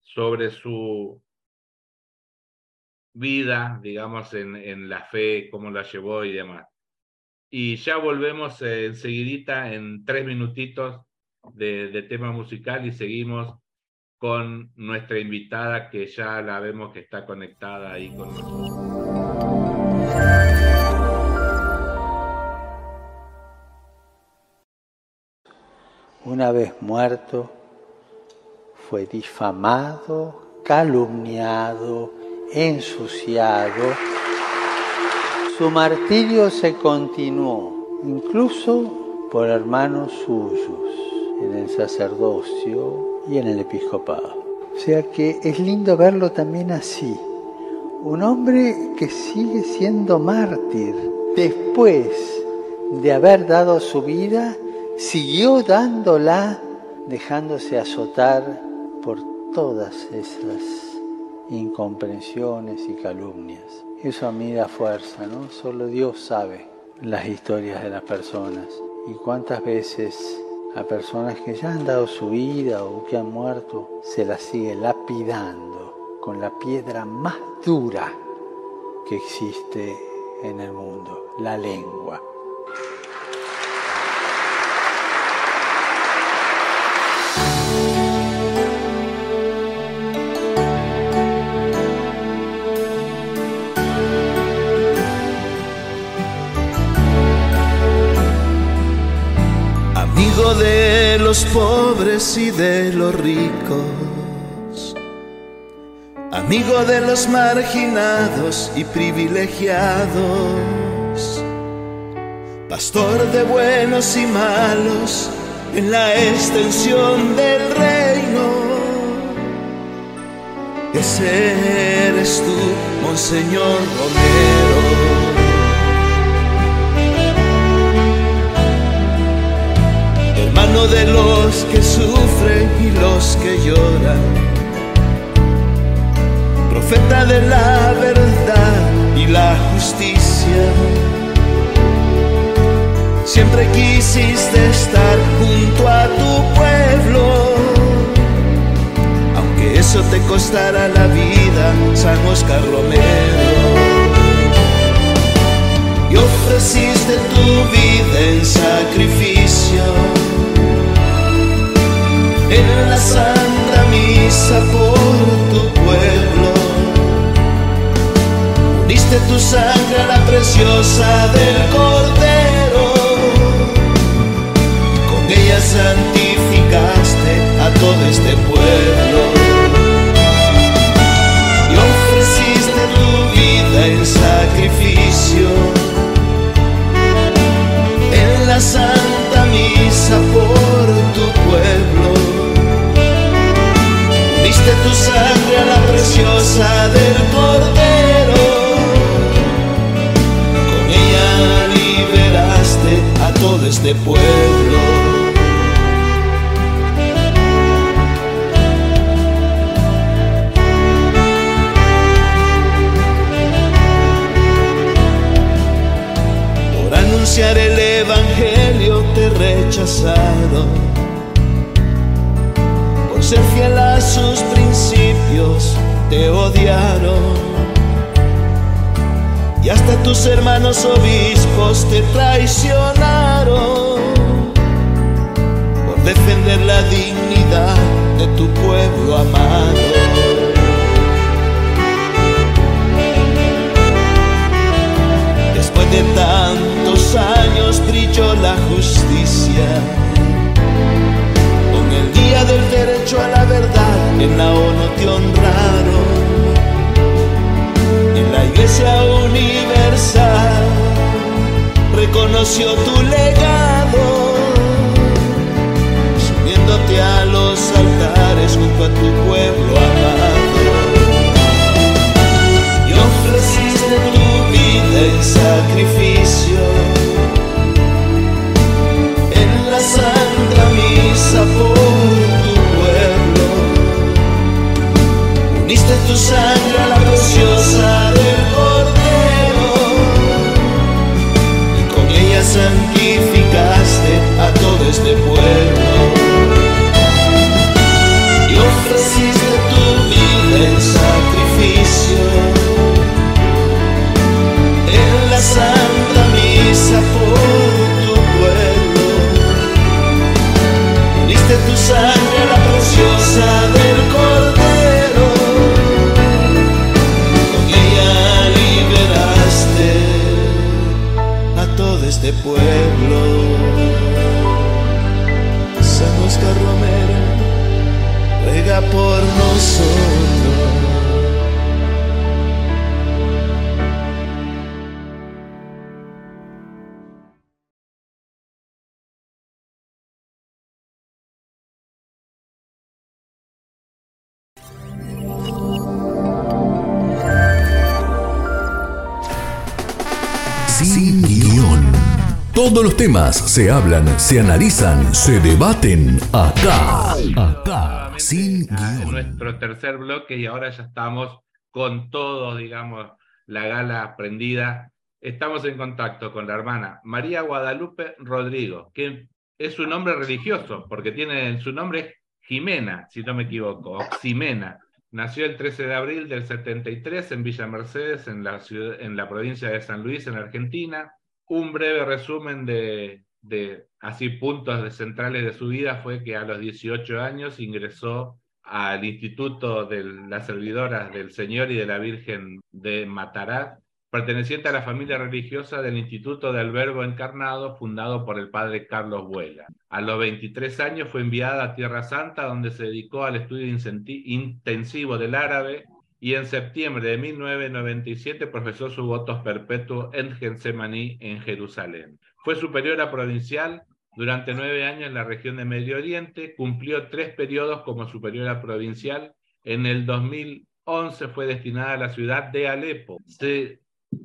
sobre su vida, digamos, en, la fe, cómo la llevó y demás. Y ya volvemos eh, enseguidita en tres minutitos de, de, tema musical y seguimos con nuestra invitada que ya la vemos que está conectada ahí con nosotros. Una vez muerto, fue difamado, calumniado, ensuciado. Su martirio se continuó, incluso por hermanos suyos, en el sacerdocio y en el episcopado. O sea que es lindo verlo también así. Un hombre que sigue siendo mártir después de haber dado su vida siguió dándola dejándose azotar por todas esas incomprensiones y calumnias. Eso a mí da fuerza, ¿no? Solo Dios sabe las historias de las personas y cuántas veces a personas que ya han dado su vida o que han muerto se las sigue lapidando con la piedra más dura que existe en el mundo, la lengua. Los pobres y de los ricos, amigo de los marginados y privilegiados, pastor de buenos y malos en la extensión del reino. Ese eres tú, Monseñor Romero. De los que sufren y los que lloran, profeta de la verdad y la justicia. Siempre quisiste estar junto a tu pueblo, aunque eso te costara la vida, San Oscar Romero. Y ofreciste tu vida en sacrificio en la santa misa por tu pueblo. Uniste tu sangre a la preciosa del Cordero, con ella santificaste a todo este pueblo. Diste tu sangre a la preciosa del cordero. Con ella liberaste a todo este pueblo. Por anunciar el evangelio te rechazado. Por ser fiel a sus te odiaron y hasta tus hermanos obispos te traicionaron por defender la dignidad de tu pueblo amado. Después de tantos años brilló la justicia. Con el día del derecho a la verdad en la ONU te honraron en la iglesia universal reconoció tu legado, subiéndote a los altares junto a tu pueblo Todos los temas se hablan, se analizan, se debaten acá. Acá. Sin a guion. nuestro tercer bloque y ahora ya estamos con todo, digamos, la gala prendida. Estamos en contacto con la hermana María Guadalupe Rodrigo, que es su nombre religioso, porque tiene su nombre Jimena, si no me equivoco, Ximena. Nació el 13 de abril del 73 en Villa Mercedes, en la, ciudad, en la provincia de San Luis, en Argentina. Un breve resumen de, así puntos de centrales de su vida fue que a los 18 años ingresó al Instituto de las Servidoras del Señor y de la Virgen de Matarat, perteneciente a la familia religiosa del Instituto del Verbo Encarnado, fundado por el padre Carlos Vuela. A los 23 años fue enviada a Tierra Santa, donde se dedicó al estudio intensivo del árabe y en septiembre de 1997 profesó su votos perpetuo en Getsemaní, en Jerusalén. Fue superiora provincial durante nueve años en la región de Medio Oriente, cumplió tres periodos como superiora provincial. En el 2011 fue destinada a la ciudad de Alepo,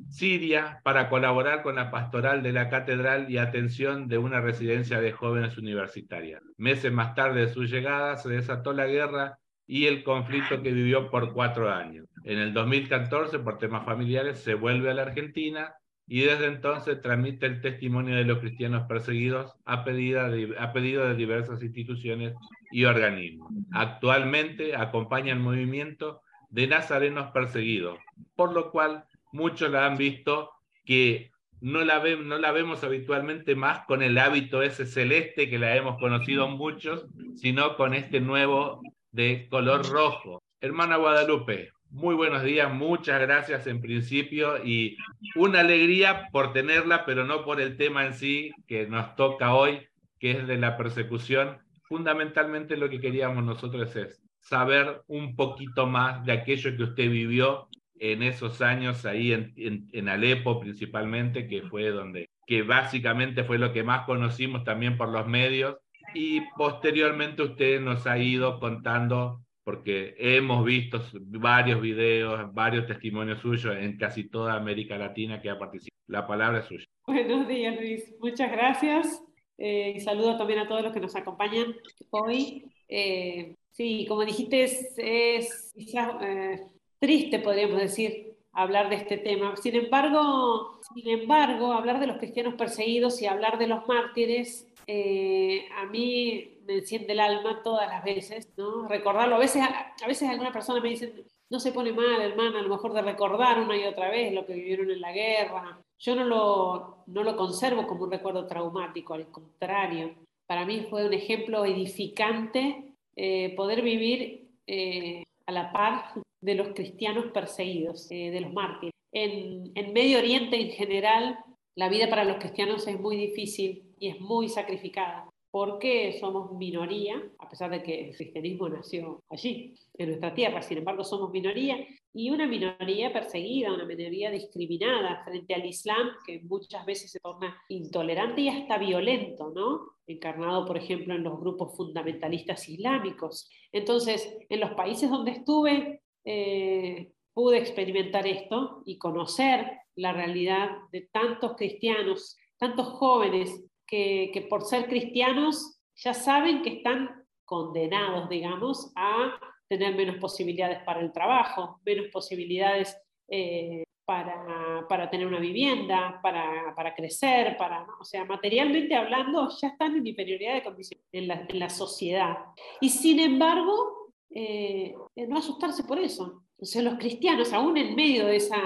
Siria, para colaborar con la pastoral de la catedral y atención de una residencia de jóvenes universitarias. Meses más tarde de su llegada se desató la guerra y el conflicto que vivió por cuatro años. En el 2014, por temas familiares, se vuelve a la Argentina y desde entonces transmite el testimonio de los cristianos perseguidos a, pedida de- a pedido de diversas instituciones y organismos. Actualmente acompaña el movimiento de nazarenos perseguidos, por lo cual muchos la han visto que no la, ve- no la vemos habitualmente más con el hábito ese celeste que la hemos conocido muchos, sino con este nuevo de color rojo. Hermana Guadalupe, muy buenos días, muchas gracias en principio y una alegría por tenerla, pero no por el tema en sí que nos toca hoy, que es de la persecución. Fundamentalmente lo que queríamos nosotros es saber un poquito más de aquello que usted vivió en esos años ahí en, en, en Alepo principalmente, que fue donde, que básicamente fue lo que más conocimos también por los medios, y posteriormente usted nos ha ido contando, porque hemos visto varios videos, varios testimonios suyos en casi toda América Latina que ha participado. La palabra es suya. Buenos días, Luis. Muchas gracias. Eh, y saludo también a todos los que nos acompañan hoy. Eh, sí, como dijiste, es, es eh, triste, podríamos decir, hablar de este tema. Sin embargo, sin embargo, hablar de los cristianos perseguidos y hablar de los mártires, a mí me enciende el alma todas las veces, ¿no? Recordarlo. A veces, a veces alguna persona me dice, no se pone mal, hermana, a lo mejor de recordar una y otra vez lo que vivieron en la guerra. Yo no lo, no lo conservo como un recuerdo traumático, al contrario. Para mí fue un ejemplo edificante eh, poder vivir eh, a la par de los cristianos perseguidos, eh, de los mártires. En, en Medio Oriente en general, la vida para los cristianos es muy difícil y es muy sacrificada porque somos minoría, a pesar de que el cristianismo nació allí, en nuestra tierra, sin embargo somos minoría, y una minoría perseguida, una minoría discriminada frente al Islam, que muchas veces se torna intolerante y hasta violento, ¿no? Encarnado, por ejemplo, en los grupos fundamentalistas islámicos. Entonces, en los países donde estuve, eh, pude experimentar esto y conocer la realidad de tantos cristianos, tantos jóvenes que, por ser cristianos ya saben que están condenados, digamos, a tener menos posibilidades para el trabajo, menos posibilidades eh, para, para, tener una vivienda, para, para crecer, para, o sea, materialmente hablando, ya están en inferioridad de condiciones en la, en la sociedad. Y sin embargo, eh, no asustarse por eso. O sea, los cristianos, aún en medio de esa,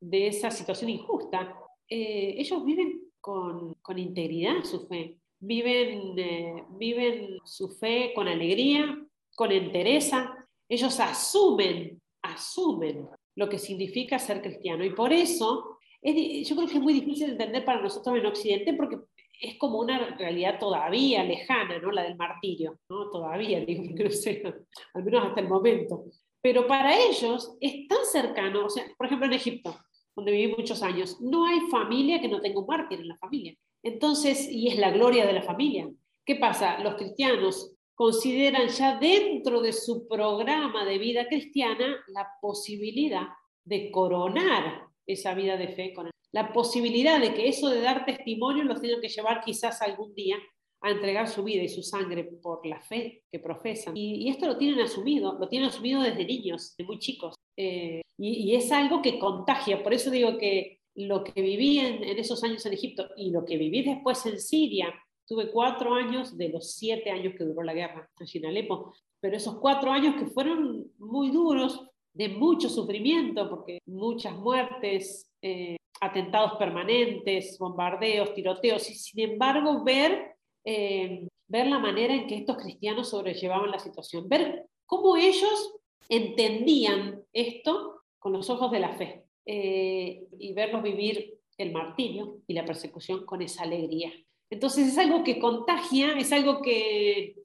de esa situación injusta, eh, ellos viven con, integridad su fe, viven, viven su fe con alegría, con entereza, ellos asumen, asumen lo que significa ser cristiano. Y por eso es, yo creo que es muy difícil de entender para nosotros en Occidente porque es como una realidad todavía lejana, ¿no? La del martirio, ¿no? Todavía, digo, porque no sé, al menos hasta el momento. Pero para ellos es tan cercano, o sea, por ejemplo en Egipto, donde viví muchos años, no hay familia que no tenga un mártir en la familia. Entonces, y es la gloria de la familia. ¿Qué pasa? Los cristianos consideran ya dentro de su programa de vida cristiana la posibilidad de coronar esa vida de fe con la posibilidad de que eso de dar testimonio los tengan que llevar quizás algún día a entregar su vida y su sangre por la fe que profesan. Y, esto lo tienen asumido, lo tienen asumido desde niños, de muy chicos. Eh, y, es algo que contagia. Por eso digo que lo que viví en, esos años en Egipto y lo que viví después en Siria, tuve cuatro años de los siete años que duró la guerra en Alepo, pero esos cuatro años que fueron muy duros, de mucho sufrimiento, porque muchas muertes, eh, atentados permanentes, bombardeos, tiroteos, y sin embargo ver eh, ver la manera en que estos cristianos sobrellevaban la situación, ver cómo ellos entendían esto con los ojos de la fe eh, y verlos vivir el martirio y la persecución con esa alegría. Entonces es algo que contagia, es algo que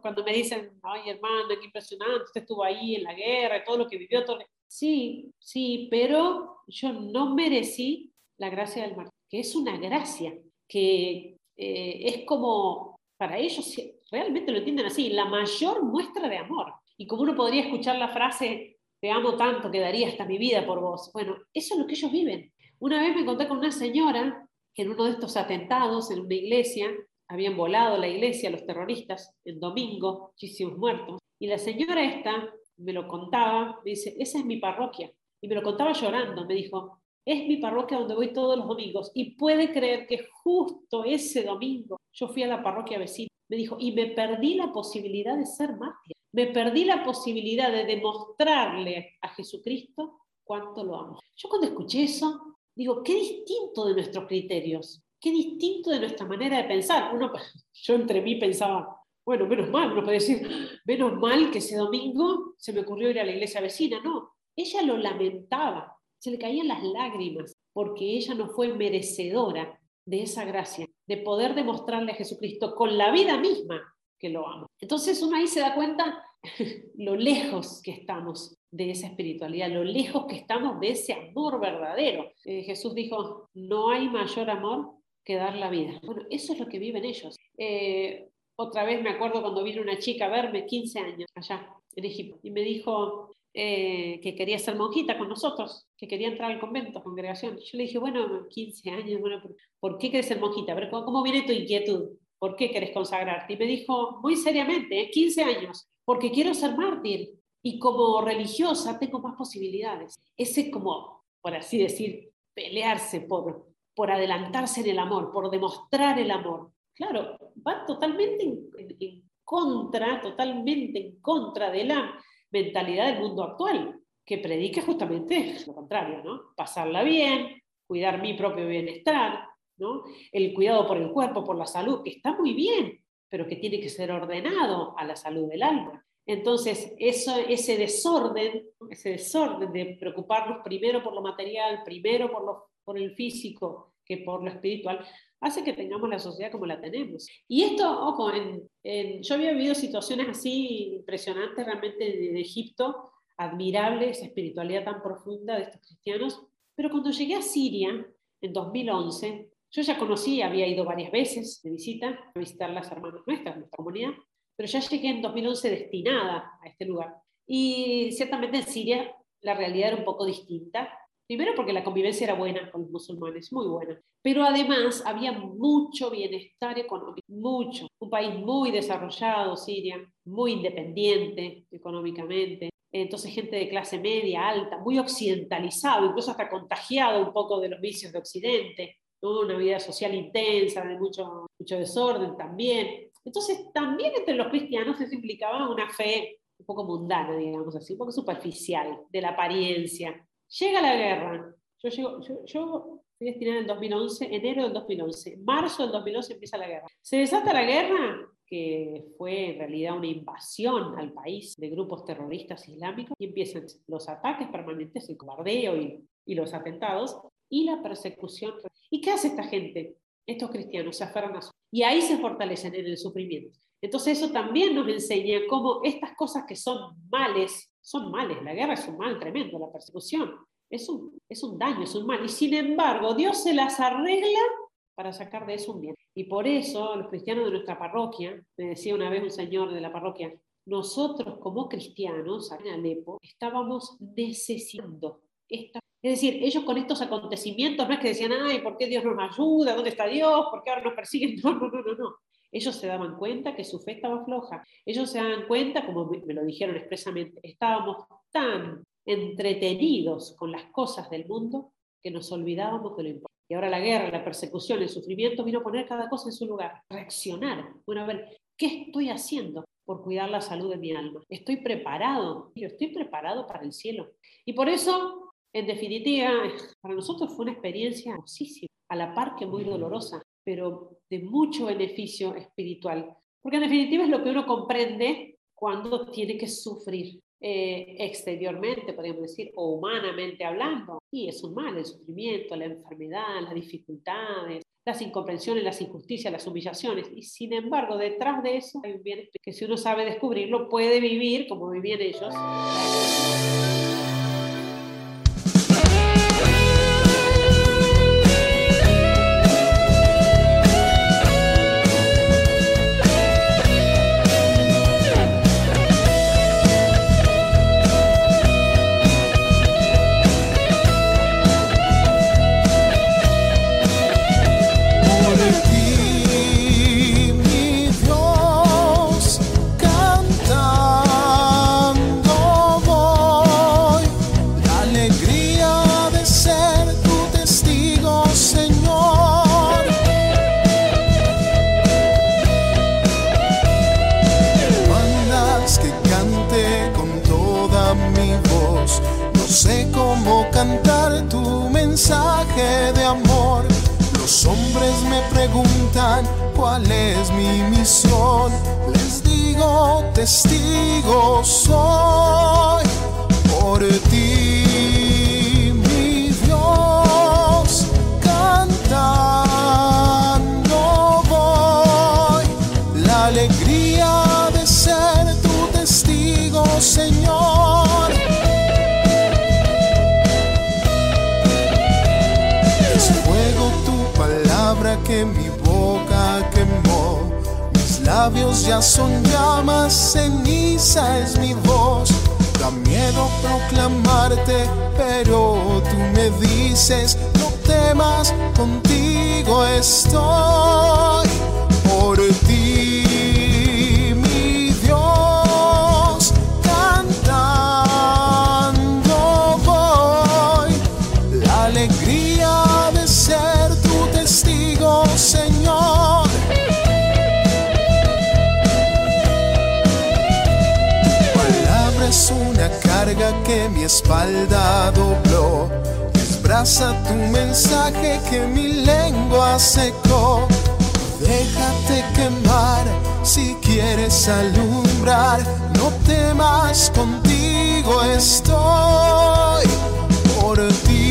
cuando me dicen, ay hermano, qué impresionante, usted estuvo ahí en la guerra, todo lo que vivió, todo... sí, sí, pero yo no merecí la gracia del martirio, que es una gracia, que, eh, es como, para ellos realmente lo entienden así, la mayor muestra de amor. Y como uno podría escuchar la frase, te amo tanto que daría hasta mi vida por vos. Bueno, eso es lo que ellos viven. Una vez me encontré con una señora que en uno de estos atentados en una iglesia, habían volado la iglesia los terroristas en domingo, muchísimos muertos. Y la señora esta me lo contaba, me dice, esa es mi parroquia. Y me lo contaba llorando, me dijo, es mi parroquia donde voy todos los domingos y puede creer que justo ese domingo yo fui a la parroquia vecina. Me dijo, y me perdí la posibilidad de ser mártir. Me perdí la posibilidad de demostrarle a Jesucristo cuánto lo amo. Yo cuando escuché eso, digo, qué distinto de nuestros criterios, qué distinto de nuestra manera de pensar. Uno, yo entre mí pensaba, bueno, menos mal, uno puede decir, menos mal que ese domingo se me ocurrió ir a la iglesia vecina. No, ella lo lamentaba se le caían las lágrimas porque ella no fue merecedora de esa gracia, de poder demostrarle a Jesucristo con la vida misma lo ama. Entonces uno ahí se da cuenta (laughs) lo lejos que estamos de esa espiritualidad, lo lejos que estamos de ese amor verdadero. Eh, Jesús dijo, no hay mayor amor que dar la vida. Bueno, eso es lo que viven ellos. Eh, otra vez me acuerdo cuando vino una chica a verme, 15 años, allá en Egipto, y me dijo, eh, que quería ser monjita con nosotros, que quería entrar al convento, congregación. Yo le dije, bueno, 15 años, bueno, ¿por qué quieres ser monjita? ¿cómo, viene tu inquietud? ¿Por qué querés consagrarte? Y me dijo muy seriamente, 15 años, porque quiero ser mártir y como religiosa tengo más posibilidades. Ese como, por así decir, pelearse por, por adelantarse en el amor, por demostrar el amor. Claro, va totalmente en, contra, totalmente en contra de la mentalidad del mundo actual, que predica justamente lo contrario, ¿no? Pasarla bien, cuidar mi propio bienestar, ¿no? El cuidado por el cuerpo, por la salud, que está muy bien, pero que tiene que ser ordenado a la salud del alma. Entonces, eso, ese desorden, ese desorden de preocuparnos primero por lo material, primero por, lo, por el físico que por lo espiritual, hace que tengamos la sociedad como la tenemos. Y esto, ojo, en, yo había vivido situaciones así impresionantes realmente de, Egipto, admirable esa espiritualidad tan profunda de estos cristianos, pero cuando llegué a Siria en 2011, yo ya conocí, había ido varias veces de visita a visitar las hermanas nuestras, nuestra comunidad, pero ya llegué en 2011 destinada a este lugar. Y ciertamente en Siria la realidad era un poco distinta. Primero porque la convivencia era buena con los musulmanes, muy buena. Pero además había mucho bienestar económico, mucho. Un país muy desarrollado, Siria, muy independiente económicamente. Entonces gente de clase media, alta, muy occidentalizado, incluso hasta contagiado un poco de los vicios de Occidente. Una vida social intensa, de mucho, mucho desorden también. Entonces, también entre los cristianos eso implicaba una fe un poco mundana, digamos así, un poco superficial, de la apariencia. Llega la guerra. Yo, llego, yo, fui destinada en 2011, enero del 2011. Marzo del 2011 empieza la guerra. Se desata la guerra, que fue en realidad una invasión al país de grupos terroristas islámicos, y empiezan los ataques permanentes, el cobardeo y, y los atentados, y la persecución. ¿Y qué hace esta gente? Estos cristianos se aferran a su y ahí se fortalecen en el sufrimiento. Entonces eso también nos enseña cómo estas cosas que son males, son males, la guerra es un mal tremendo, la persecución es un, es un daño, es un mal, y sin embargo Dios se las arregla para sacar de eso un bien. Y por eso los cristianos de nuestra parroquia, me decía una vez un señor de la parroquia, nosotros como cristianos en Alepo estábamos necesitando es decir, ellos con estos acontecimientos no es que decían, ay, ¿por qué Dios nos ayuda? ¿Dónde está Dios? ¿Por qué ahora nos persiguen? (laughs) No, no, no, no, no. Ellos se daban cuenta que su fe estaba floja. Ellos se daban cuenta, como me lo dijeron expresamente, estábamos tan entretenidos con las cosas del mundo que nos olvidábamos de lo importante. Y ahora la guerra, la persecución, el sufrimiento vino a poner cada cosa en su lugar, reaccionar. Bueno, a ver, ¿qué estoy haciendo por cuidar la salud de mi alma? ¿Estoy preparado? Yo estoy preparado para el cielo. Y por eso en definitiva, para nosotros fue una experiencia hermosísima, a la par que muy dolorosa, pero de mucho beneficio espiritual. Porque en definitiva es lo que uno comprende cuando tiene que sufrir eh, exteriormente, podríamos decir, o humanamente hablando. Y es un mal, el sufrimiento, la enfermedad, las dificultades, las incomprensiones, las injusticias, las humillaciones. Y sin embargo, detrás de eso hay un bien que si uno sabe descubrirlo, puede vivir como vivían ellos. Labios ya son llamas, ceniza es mi voz. Da miedo proclamarte, pero tú me dices, no temas, contigo estoy. Por ti, que mi espalda dobló. Desbraza tu mensaje que mi lengua secó. Déjate quemar si quieres alumbrar. No temas, contigo estoy. Por ti,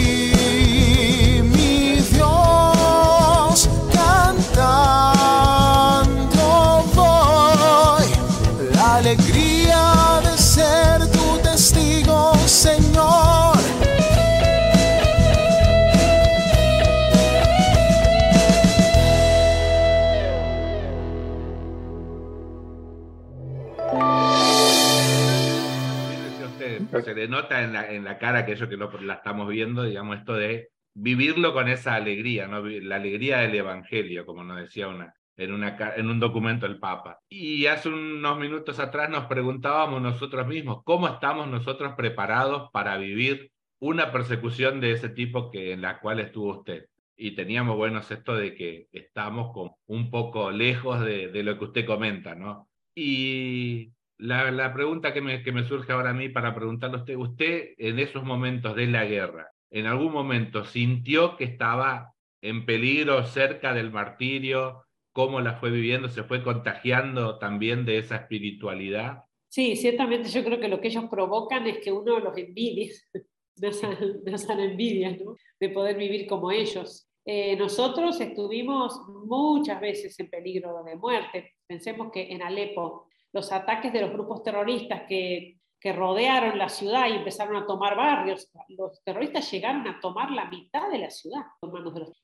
se le nota en la, en la cara aquello que lo- la estamos viendo, digamos, esto de vivirlo con esa alegría, ¿no? La alegría del Evangelio, como nos decía una, en, una, en un documento el Papa. Y hace unos minutos atrás nos preguntábamos nosotros mismos, ¿cómo estamos nosotros preparados para vivir una persecución de ese tipo que, en la cual estuvo usted? Y teníamos, bueno, esto de que estamos como un poco lejos de, de lo que usted comenta, ¿no? Y la, la pregunta que me, que me surge ahora a mí para preguntarle a usted, usted en esos momentos de la guerra, ¿en algún momento sintió que estaba en peligro cerca del martirio? ¿Cómo la fue viviendo? ¿Se fue contagiando también de esa espiritualidad? Sí, ciertamente yo creo que lo que ellos provocan es que uno los envidie, (laughs) nos dan, envidia. De poder vivir como ellos. Eh, nosotros estuvimos muchas veces en peligro de muerte. Pensemos que en Alepo los ataques de los grupos terroristas que, rodearon la ciudad y empezaron a tomar barrios, los terroristas llegaron a tomar la mitad de la ciudad.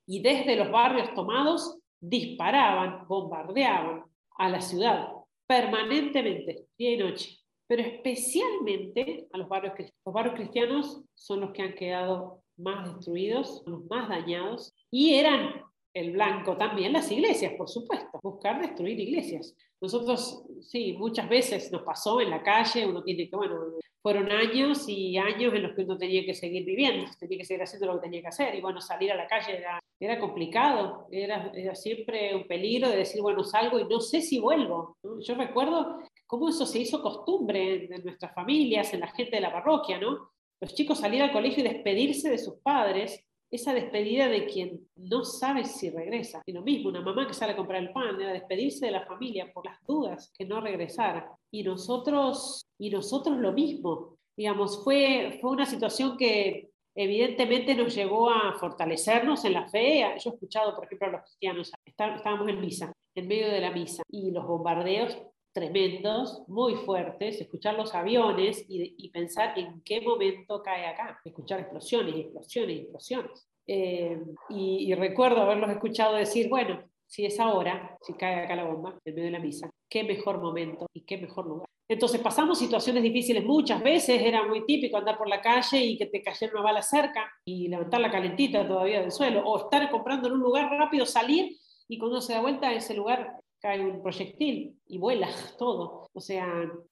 Y desde los barrios tomados disparaban, bombardeaban a la ciudad permanentemente, día y noche. Pero especialmente a los barrios cristianos. Los barrios cristianos son los que han quedado más destruidos, los más dañados, y eran el blanco también las iglesias, por supuesto, buscar destruir iglesias. Nosotros, sí, muchas veces nos pasó en la calle, uno tiene que, bueno, fueron años y años en los que uno tenía que seguir viviendo, tenía que seguir haciendo lo que tenía que hacer, y bueno, salir a la calle era, era complicado, era, era siempre un peligro de decir, bueno, salgo y no sé si vuelvo. Yo recuerdo cómo eso se hizo costumbre en, en nuestras familias, en la gente de la parroquia, ¿no? Los chicos salir al colegio y despedirse de sus padres, esa despedida de quien no sabe si regresa. Y lo mismo, una mamá que sale a comprar el pan, era despedirse de la familia por las dudas que no regresara. Y nosotros, y nosotros lo mismo. Digamos, fue, fue una situación que evidentemente nos llevó a fortalecernos en la fe. Yo he escuchado, por ejemplo, a los cristianos, está- estábamos en misa, en medio de la misa, y los bombardeos tremendos, muy fuertes, escuchar los aviones y, y pensar en qué momento cae acá, escuchar explosiones explosiones explosiones. Eh, y, y recuerdo haberlos escuchado decir, bueno, si es ahora, si cae acá la bomba, en medio de la misa, qué mejor momento y qué mejor lugar. Entonces pasamos situaciones difíciles muchas veces, era muy típico andar por la calle y que te cayera una bala cerca y levantarla calentita todavía del suelo, o estar comprando en un lugar rápido, salir y cuando se da vuelta ese lugar cae un proyectil y vuela (laughs) todo. O sea,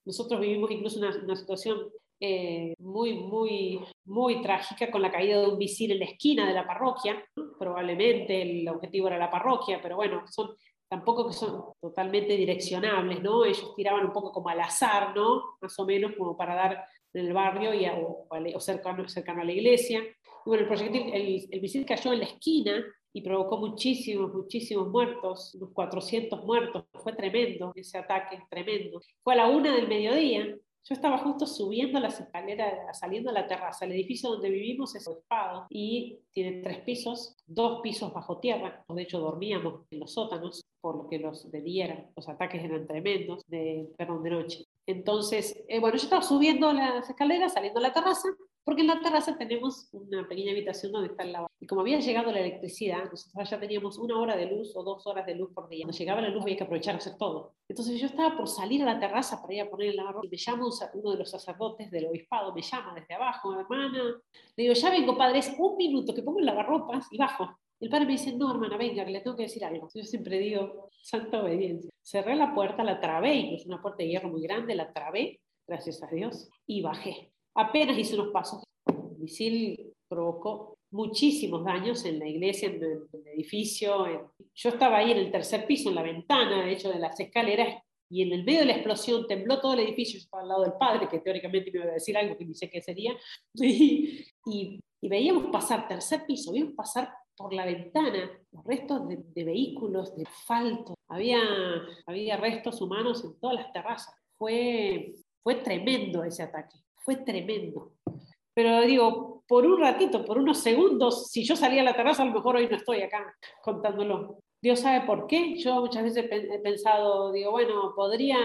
nosotros vivimos incluso una, una situación eh, muy, muy, muy trágica con la caída de un misil en la esquina de la parroquia. Probablemente el objetivo era la parroquia, pero bueno, son tampoco que son totalmente direccionables, ¿no? Ellos tiraban un poco como al azar, ¿no? Más o menos como para dar en el barrio y a- o, o cercano, cercano a la iglesia. Y bueno, el proyectil, el, el misil cayó en la esquina y provocó muchísimos, muchísimos muertos, unos 400 muertos. Fue tremendo ese ataque, tremendo. Fue a la una del mediodía. Yo estaba justo subiendo las escaleras, saliendo a la terraza. El edificio donde vivimos es obispado y tiene tres pisos, dos pisos bajo tierra. De hecho, dormíamos en los sótanos, por lo que los de los ataques eran tremendos, de, perdón, de noche. Entonces, eh, bueno, yo estaba subiendo las escaleras, saliendo a la terraza, porque en la terraza tenemos una pequeña habitación donde está el lavabo. Y como había llegado la electricidad, nosotros ya teníamos una hora de luz o dos horas de luz por día. Cuando llegaba la luz había que aprovechar hacer todo. Entonces yo estaba por salir a la terraza para ir a poner el lavarropa y me llama uno de los sacerdotes del obispado, me llama desde abajo, hermana. Le digo, ya vengo, padre, es un minuto que pongo el lavarropas y bajo. El padre me dice, no, hermana, venga, que le tengo que decir algo. Yo siempre digo, santa obediencia. Cerré la puerta, la trabé, incluso una puerta de hierro muy grande, la trabé, gracias a Dios, y bajé. Apenas hice unos pasos. El misil provocó muchísimos daños en la iglesia, en el, edificio. Yo estaba ahí en el tercer piso, en la ventana, de hecho, de las escaleras, y en el medio de la explosión tembló todo el edificio, yo estaba al lado del padre, que teóricamente me iba a decir algo que ni sé qué sería, (laughs) y, y, veíamos pasar, tercer piso, veíamos pasar por la ventana los restos de, de, vehículos, de asfalto, había, había restos humanos en todas las terrazas. Fue, fue tremendo ese ataque, fue tremendo. Pero digo, por un ratito, por unos segundos, si yo salía a la terraza, a lo mejor hoy no estoy acá contándolo. Dios sabe por qué. Yo muchas veces he pensado, digo, bueno, podría,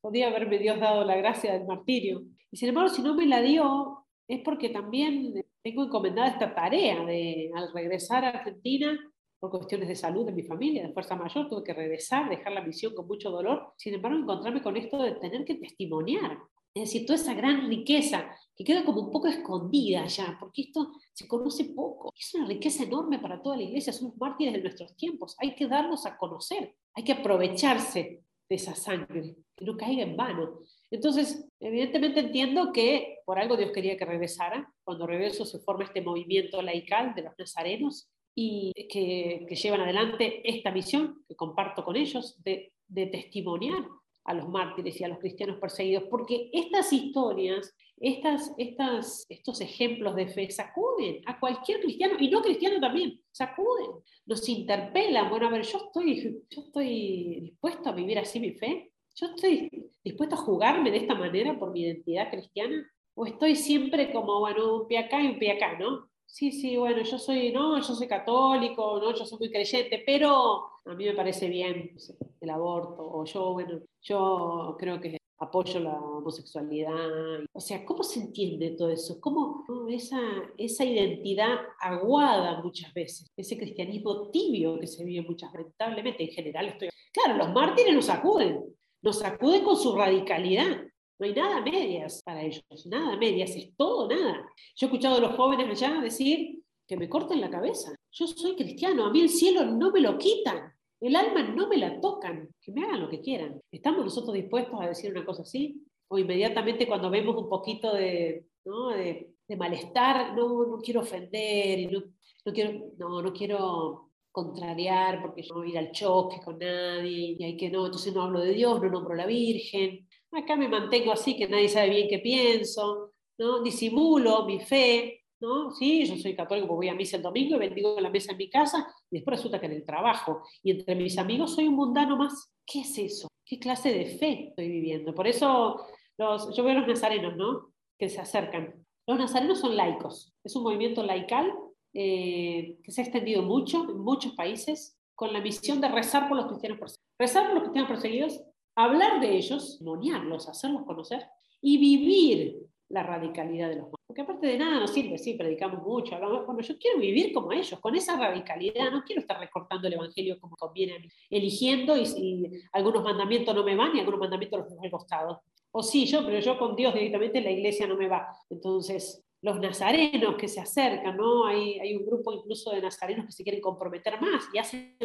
podría haberme Dios dado la gracia del martirio. Y sin embargo, si no me la dio, es porque también tengo encomendada esta tarea de, al regresar a Argentina, por cuestiones de salud de mi familia, de fuerza mayor, tuve que regresar, dejar la misión con mucho dolor. Sin embargo, encontrarme con esto de tener que testimoniar. Es decir, toda esa gran riqueza que queda como un poco escondida ya, porque esto se conoce poco. Es una riqueza enorme para toda la iglesia, somos mártires de nuestros tiempos, hay que darnos a conocer, hay que aprovecharse de esa sangre, que no caiga en vano. Entonces, evidentemente entiendo que por algo Dios quería que regresara. Cuando regreso se forma este movimiento laical de los nazarenos y que, llevan adelante esta misión que comparto con ellos de, de testimoniar a los mártires y a los cristianos perseguidos, porque estas historias, estas, estas, estos ejemplos de fe sacuden a cualquier cristiano, y no cristiano también, sacuden, nos interpelan, bueno, a ver, yo estoy, yo estoy dispuesto a vivir así mi fe, yo estoy dispuesto a jugarme de esta manera por mi identidad cristiana, o estoy siempre como, bueno, un pie acá y un pie acá, ¿no? Sí, sí, bueno, yo soy, no, yo soy católico, no, yo soy muy creyente, pero a mí me parece bien el aborto, o yo, bueno, yo creo que apoyo la homosexualidad. O sea, ¿cómo se entiende todo eso? ¿Cómo esa, esa identidad aguada muchas veces, ese cristianismo tibio que se vive muchas lamentablemente, en general estoy... Claro, los mártires nos sacuden, nos sacuden con su radicalidad, no hay nada medias para ellos, nada medias, es todo nada. Yo he escuchado a los jóvenes allá decir que me corten la cabeza. Yo soy cristiano, a mí el cielo no me lo quitan, el alma no me la tocan, que me hagan lo que quieran. ¿Estamos nosotros dispuestos a decir una cosa así? O inmediatamente cuando vemos un poquito de, de, malestar, no, no quiero ofender no, no, quiero, no, no quiero contrariar porque yo no voy a ir al choque con nadie y hay que no, entonces no hablo de Dios, no nombro a la Virgen. Acá me mantengo así, que nadie sabe bien qué pienso, ¿no? Disimulo mi fe, ¿no? Sí, yo soy católico, porque voy a misa el domingo y bendigo la mesa en mi casa, y después resulta que en el trabajo y entre mis amigos soy un mundano más. ¿Qué es eso? ¿Qué clase de fe estoy viviendo? Por eso los, yo veo a los nazarenos, ¿no? Que se acercan. Los nazarenos son laicos, es un movimiento laical eh, que se ha extendido mucho en muchos países con la misión de rezar por los cristianos perseguidos. Rezar por los cristianos perseguidos hablar de ellos, moniarlos, hacerlos conocer y vivir la radicalidad de los Porque aparte de nada nos sirve, sí, predicamos mucho, hablamos, bueno, yo quiero vivir como ellos, con esa radicalidad, no quiero estar recortando el Evangelio como conviene eligiendo y, algunos mandamientos no me van y algunos mandamientos los dejo al costado. O sí, yo, pero yo con Dios directamente la iglesia no me va. Entonces, los nazarenos que se acercan, ¿no? Hay, hay un grupo incluso de nazarenos que se quieren comprometer más y hacen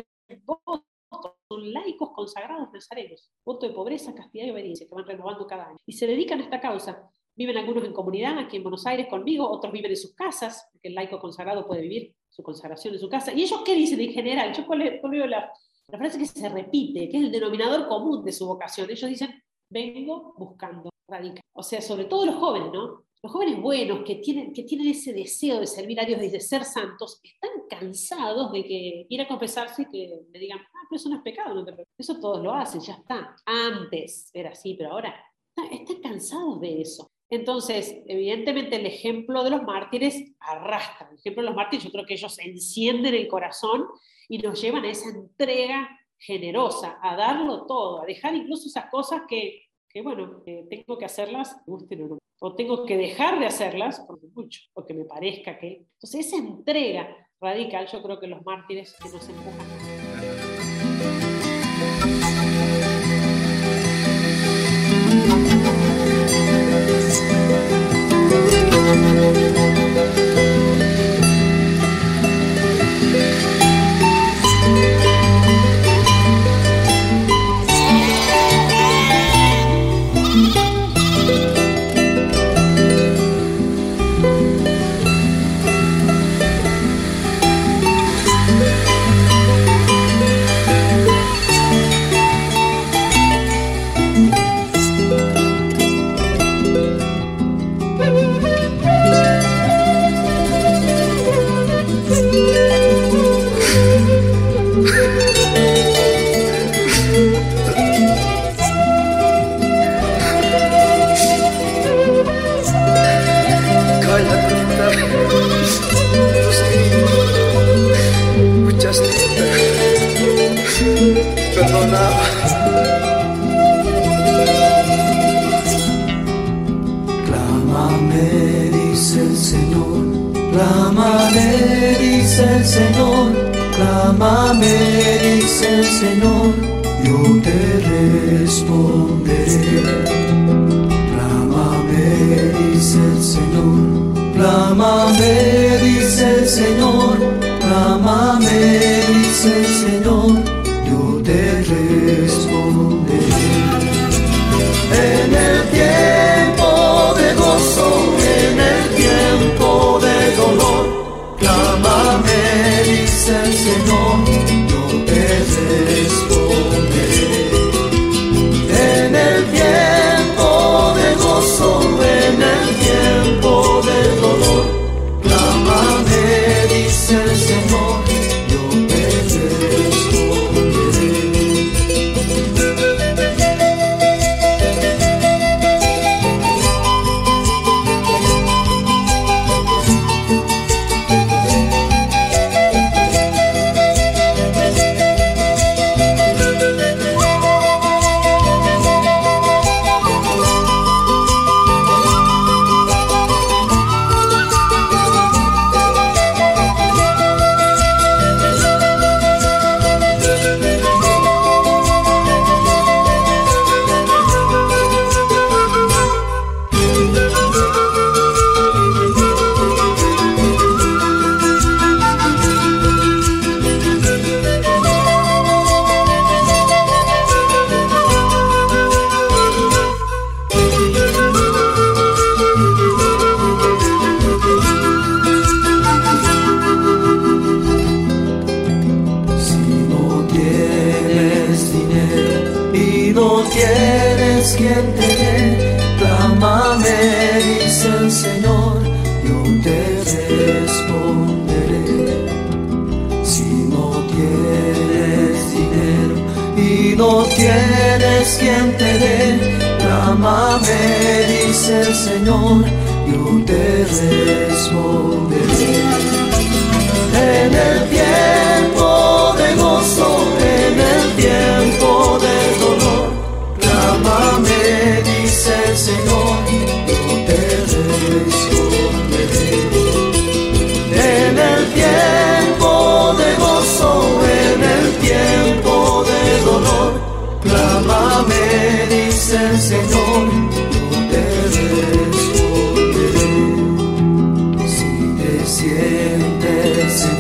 son laicos consagrados nazarenos, voto de pobreza, castidad y obediencia, que van renovando cada año. Y se dedican a esta causa. Viven algunos en comunidad, aquí en Buenos Aires conmigo, otros viven en sus casas, porque el laico consagrado puede vivir su consagración en su casa. ¿Y ellos qué dicen en general? Yo veo la, la frase que se repite, que es el denominador común de su vocación. Ellos dicen, vengo buscando radical. O sea, sobre todo los jóvenes, ¿no? Los jóvenes buenos que tienen, que tienen ese deseo de servir a Dios de ser santos, están cansados de que ir a confesarse y que le digan, ah, pero eso no es pecado, no eso todos lo hacen, ya está. Antes era así, pero ahora están cansados de eso. Entonces, evidentemente el ejemplo de los mártires arrastra. El ejemplo de los mártires, yo creo que ellos encienden el corazón y nos llevan a esa entrega generosa, a darlo todo, a dejar incluso esas cosas que, que bueno, tengo que hacerlas, gusten o no o tengo que dejar de hacerlas, porque mucho, porque me parezca que... Entonces esa entrega radical yo creo que los mártires que nos empujan.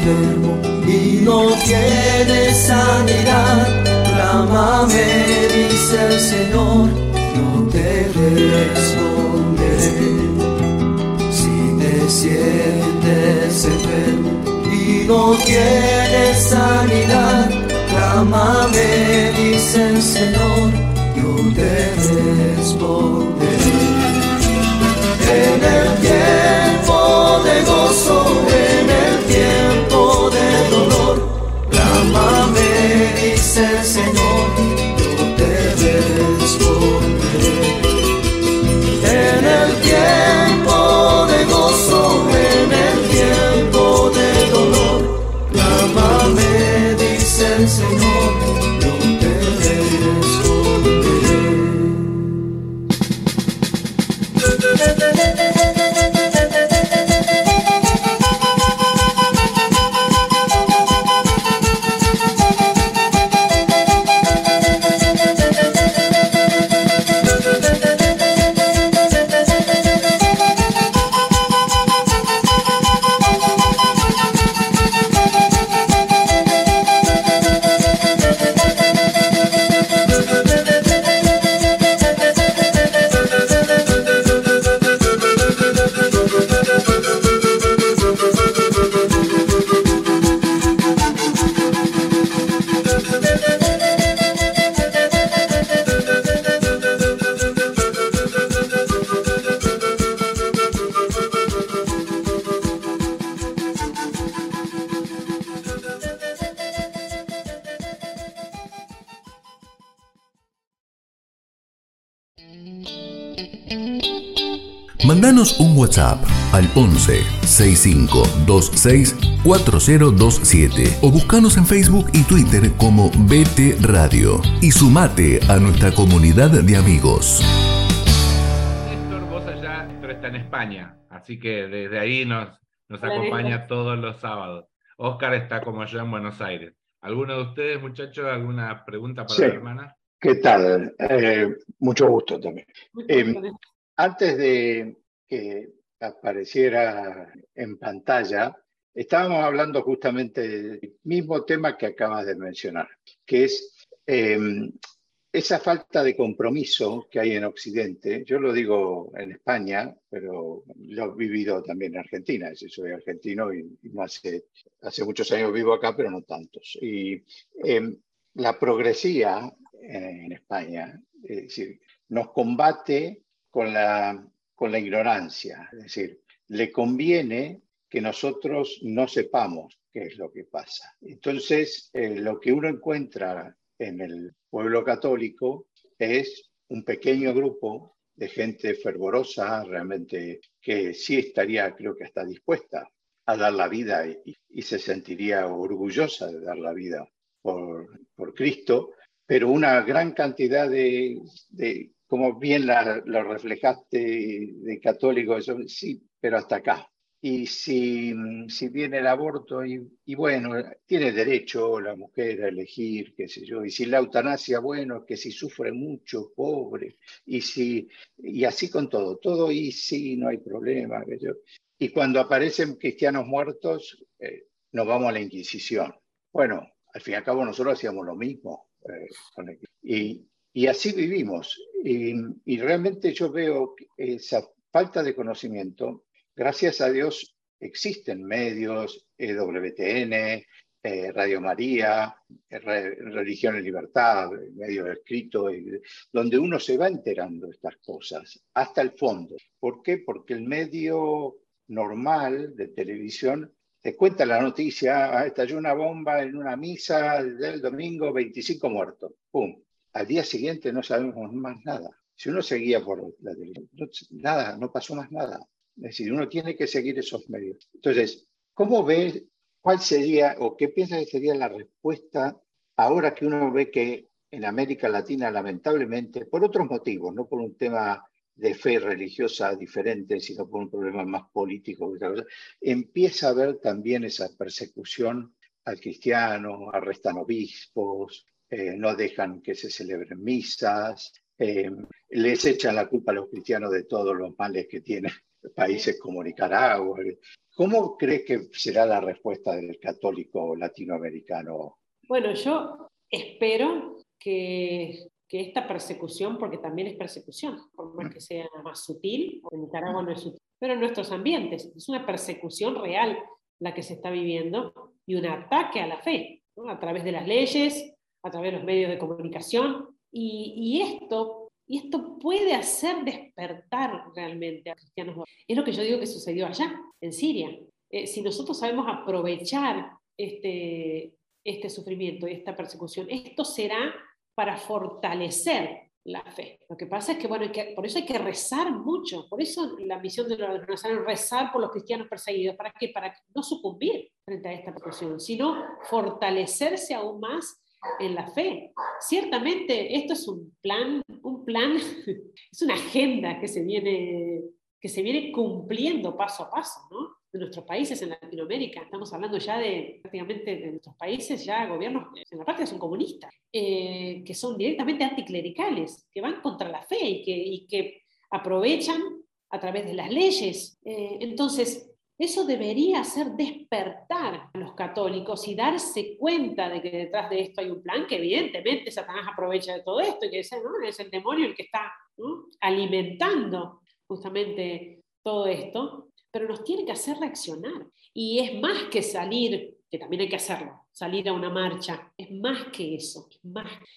Y no tienes sanidad, clámame, dice el Señor, yo te responderé. Si te sientes enfermo y no tienes sanidad, clámame, dice el Señor, yo te responderé. En el 11 6526 4027 o buscanos en Facebook y Twitter como BT Radio y sumate a nuestra comunidad de amigos. Néstor, vos allá, Néstor está en España, así que desde ahí nos, nos Hola, acompaña Néstor. todos los sábados. Oscar está como yo en Buenos Aires. ¿Alguno de ustedes, muchachos, alguna pregunta para Sí. la hermana? ¿Qué tal? Eh, mucho gusto también. Mucho Eh. Antes de que apareciera en pantalla, estábamos hablando justamente del mismo tema que acabas de mencionar, que es eh, esa falta de compromiso que hay en Occidente. Yo lo digo en España, pero lo he vivido también en Argentina. Soy argentino y, y hace, hace muchos años vivo acá, pero no tantos. Y eh, la progresía en España, es decir, nos combate con la, con la ignorancia, es decir, le conviene que nosotros no sepamos qué es lo que pasa. Entonces, eh, lo que uno encuentra en el pueblo católico es un pequeño grupo de gente fervorosa, realmente que sí estaría, creo que hasta dispuesta a dar la vida y, se sentiría orgullosa de dar la vida por, por Cristo, pero una gran cantidad de como bien la, lo reflejaste, de católicos, eso, sí, pero hasta acá. Y si, si viene el aborto, y, y, bueno, tiene derecho la mujer a elegir, qué sé yo, y si la eutanasia, bueno, que si sufre mucho, pobre, y, si, y así con todo, todo y sí, no hay problema. Que yo. Y cuando aparecen cristianos muertos, eh, nos vamos a la Inquisición. Bueno, al fin y al cabo nosotros hacíamos lo mismo. Eh, y, y así vivimos. Y, realmente yo veo esa falta de conocimiento. Gracias a Dios existen medios, EWTN, eh, Radio María, Re, Religión en Libertad, medios escritos, donde uno se va enterando de estas cosas hasta el fondo. ¿Por qué? Porque el medio normal de televisión te cuenta la noticia, ah, estalló una bomba en una misa del domingo, 25 muertos. ¡Pum! Al día siguiente no sabemos más nada. Si uno seguía por la televisión, no, nada, no pasó más nada. Es decir, uno tiene que seguir esos medios. Entonces, ¿cómo ves cuál sería o qué piensas que sería la respuesta ahora que uno ve que en América Latina, lamentablemente, por otros motivos, no por un tema de fe religiosa diferente, sino por un problema más político, empieza a haber también esa persecución al cristiano, arrestan obispos, eh, no dejan que se celebren misas, eh, les echan la culpa a los cristianos de todos los males que tienen países como Nicaragua. ¿Cómo crees que será la respuesta del católico latinoamericano? Bueno, yo espero que, que, esta persecución, porque también es persecución, por más que sea más sutil, en Nicaragua no es sutil, pero en nuestros ambientes es una persecución real la que se está viviendo y un ataque a la fe, a través de las leyes, a través de los medios de comunicación. Y, y esto y esto puede hacer despertar realmente a cristianos. Es lo que yo digo que sucedió allá, en Siria. Eh, si nosotros sabemos aprovechar este, este sufrimiento y esta persecución, esto será para fortalecer la fe. Lo que pasa es que, bueno, que, por eso hay que rezar mucho. Por eso la misión de organizaciones es rezar por los cristianos perseguidos. ¿Para qué? Para no sucumbir frente a esta persecución, sino fortalecerse aún más en la fe. Ciertamente esto es un plan, un plan, (laughs) es una agenda que se viene, que se viene cumpliendo paso a paso, ¿no? De nuestros países en Latinoamérica. Estamos hablando ya de prácticamente de nuestros países, ya gobiernos en la parte son comunistas, eh, que son directamente anticlericales, que van contra la fe y que, y que aprovechan a través de las leyes. Eh, entonces, eso debería hacer despertar a los católicos y darse cuenta de que detrás de esto hay un plan que evidentemente Satanás aprovecha de todo esto y que ¿no? es el demonio el que está alimentando justamente todo esto, pero nos tiene que hacer reaccionar. Y es más que salir, que también hay que hacerlo, salir a una marcha, es más que eso,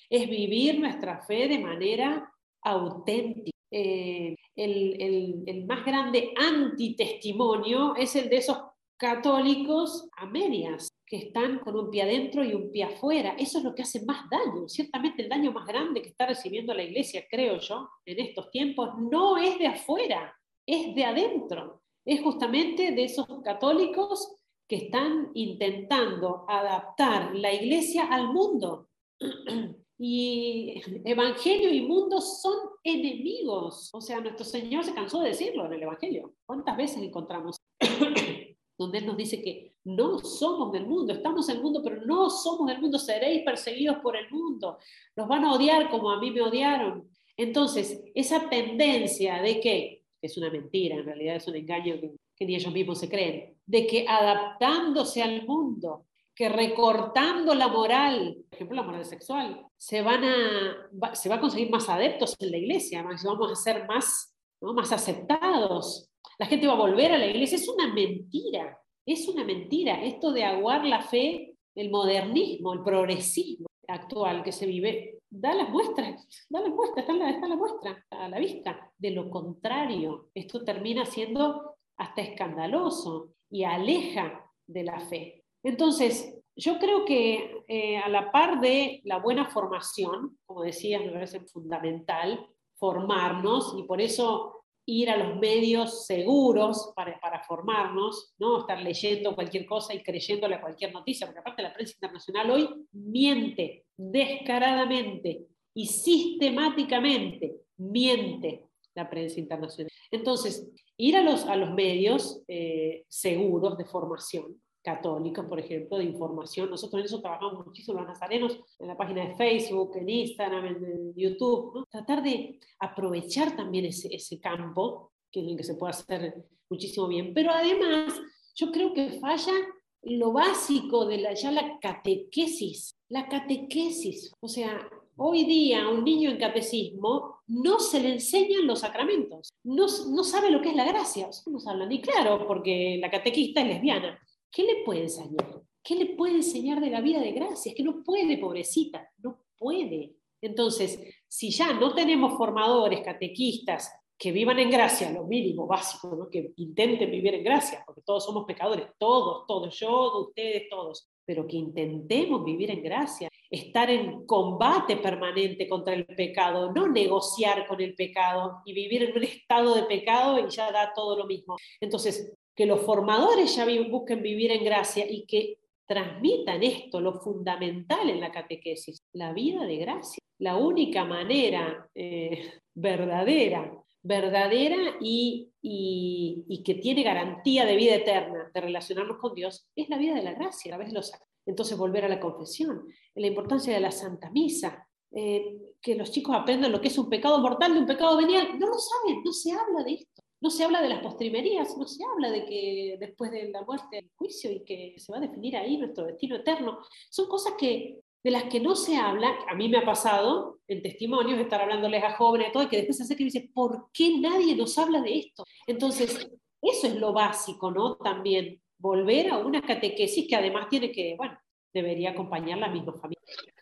es vivir nuestra fe de manera auténtica. Eh, el, el, el, más grande antitestimonio es el de esos católicos a medias, que están con un pie adentro y un pie afuera. Eso es lo que hace más daño. Ciertamente el daño más grande que está recibiendo la iglesia, creo yo, en estos tiempos, no es de afuera, es de adentro. Es justamente de esos católicos que están intentando adaptar la iglesia al mundo. (clears throat) Y evangelio y mundo son enemigos. O sea, nuestro Señor se cansó de decirlo en el evangelio. ¿Cuántas veces encontramos (clears throat) donde Él nos dice que no somos del mundo, estamos en el mundo, pero no somos del mundo, seréis perseguidos por el mundo, nos van a odiar como a mí me odiaron. Entonces, esa tendencia de que, es una mentira, en realidad es un engaño que ni ellos mismos se creen, de que adaptándose al mundo, que recortando la moral, por ejemplo la moral sexual, se, van a, se va a conseguir más adeptos en la iglesia, vamos a ser más, más aceptados, la gente va a volver a la iglesia, es una mentira, es una mentira. Esto de aguar la fe, el modernismo, el progresismo actual que se vive, da las muestras, da las muestras, está la, está la muestra a la vista. De lo contrario, esto termina siendo hasta escandaloso y aleja de la fe. Entonces, yo creo que eh, a la par de la buena formación, como decías, me parece fundamental formarnos y por eso ir a los medios seguros para, formarnos, no estar leyendo cualquier cosa y creyéndole a cualquier noticia, porque aparte la prensa internacional hoy miente descaradamente y sistemáticamente miente la prensa internacional. Entonces, ir a los, a los medios eh, seguros de formación, católicos, por ejemplo, de información. Nosotros en eso trabajamos muchísimo los nazarenos, en la página de Facebook, en Instagram, en YouTube. ¿no? Tratar de aprovechar también ese, ese campo, que es el que se puede hacer muchísimo bien. Pero además, yo creo que falla lo básico de la, ya la catequesis. La catequesis, o sea, Hoy día a un niño en catecismo no se le enseñan los sacramentos, no, no sabe lo que es la gracia, no se habla ni claro porque la catequista es lesbiana. ¿Qué le puede enseñar? ¿Qué le puede enseñar de la vida de gracia? Es que no puede, pobrecita, no puede. Entonces, si ya no tenemos formadores, catequistas, que vivan en gracia, lo mínimo básico, ¿no? que intenten vivir en gracia, porque todos somos pecadores, todos, todos, yo, ustedes, todos, pero que intentemos vivir en gracia, estar en combate permanente contra el pecado, no negociar con el pecado y vivir en un estado de pecado y ya da todo lo mismo. Entonces, que los formadores ya busquen vivir en gracia y que transmitan esto, lo fundamental en la catequesis, la vida de gracia. La única manera eh, verdadera, verdadera y, que tiene garantía de vida eterna de relacionarnos con Dios es la vida de la gracia, a la vez los Entonces volver a la confesión, la importancia de la Santa Misa, eh, que los chicos aprendan lo que es un pecado mortal de un pecado venial. No lo saben, no se habla de esto. No se habla de las postrimerías, no se habla de que después de la muerte el juicio y que se va a definir ahí nuestro destino eterno. Son cosas que, de las que no se habla. A mí me ha pasado en testimonios estar hablándoles a jóvenes y todo, y que después se hace que dice, ¿por qué nadie nos habla de esto? Entonces, eso es lo básico, ¿no? También volver a una catequesis que además tiene que, bueno, debería acompañar la misma familia.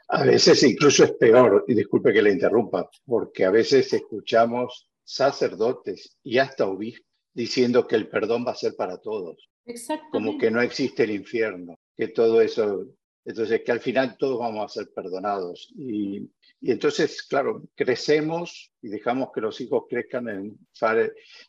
A veces incluso es peor, y disculpe que le interrumpa, porque a veces escuchamos sacerdotes y hasta obispos diciendo que el perdón va a ser para todos. Como que no existe el infierno, que todo eso, entonces que al final todos vamos a ser perdonados. Y, y entonces, claro, crecemos y dejamos que los hijos crezcan en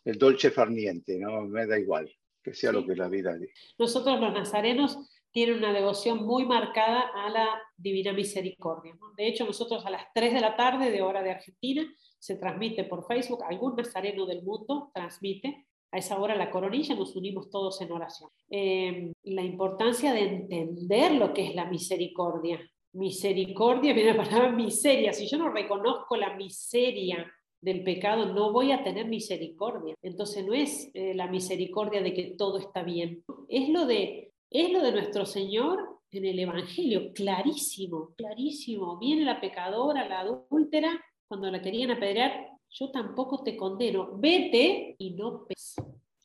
el dolce farniente, ¿no? Me da igual, que sea lo que la vida dice. Nosotros los nazarenos tienen una devoción muy marcada a la Divina Misericordia. De hecho, nosotros a las 3 de la tarde de hora de Argentina se transmite por Facebook, algún nazareno del mundo transmite, a esa hora la coronilla nos unimos todos en oración. Em, la importancia de entender lo que es la misericordia. Misericordia (laughs) viene la palabra miseria. Si yo no reconozco la miseria del pecado, no voy a tener misericordia. Entonces no es eh, la misericordia de que todo está bien, es lo de, es lo de nuestro Señor en el Evangelio, clarísimo, clarísimo. Viene la pecadora, la adúltera, cuando la querían apedrear, yo tampoco te condeno, vete y no peques.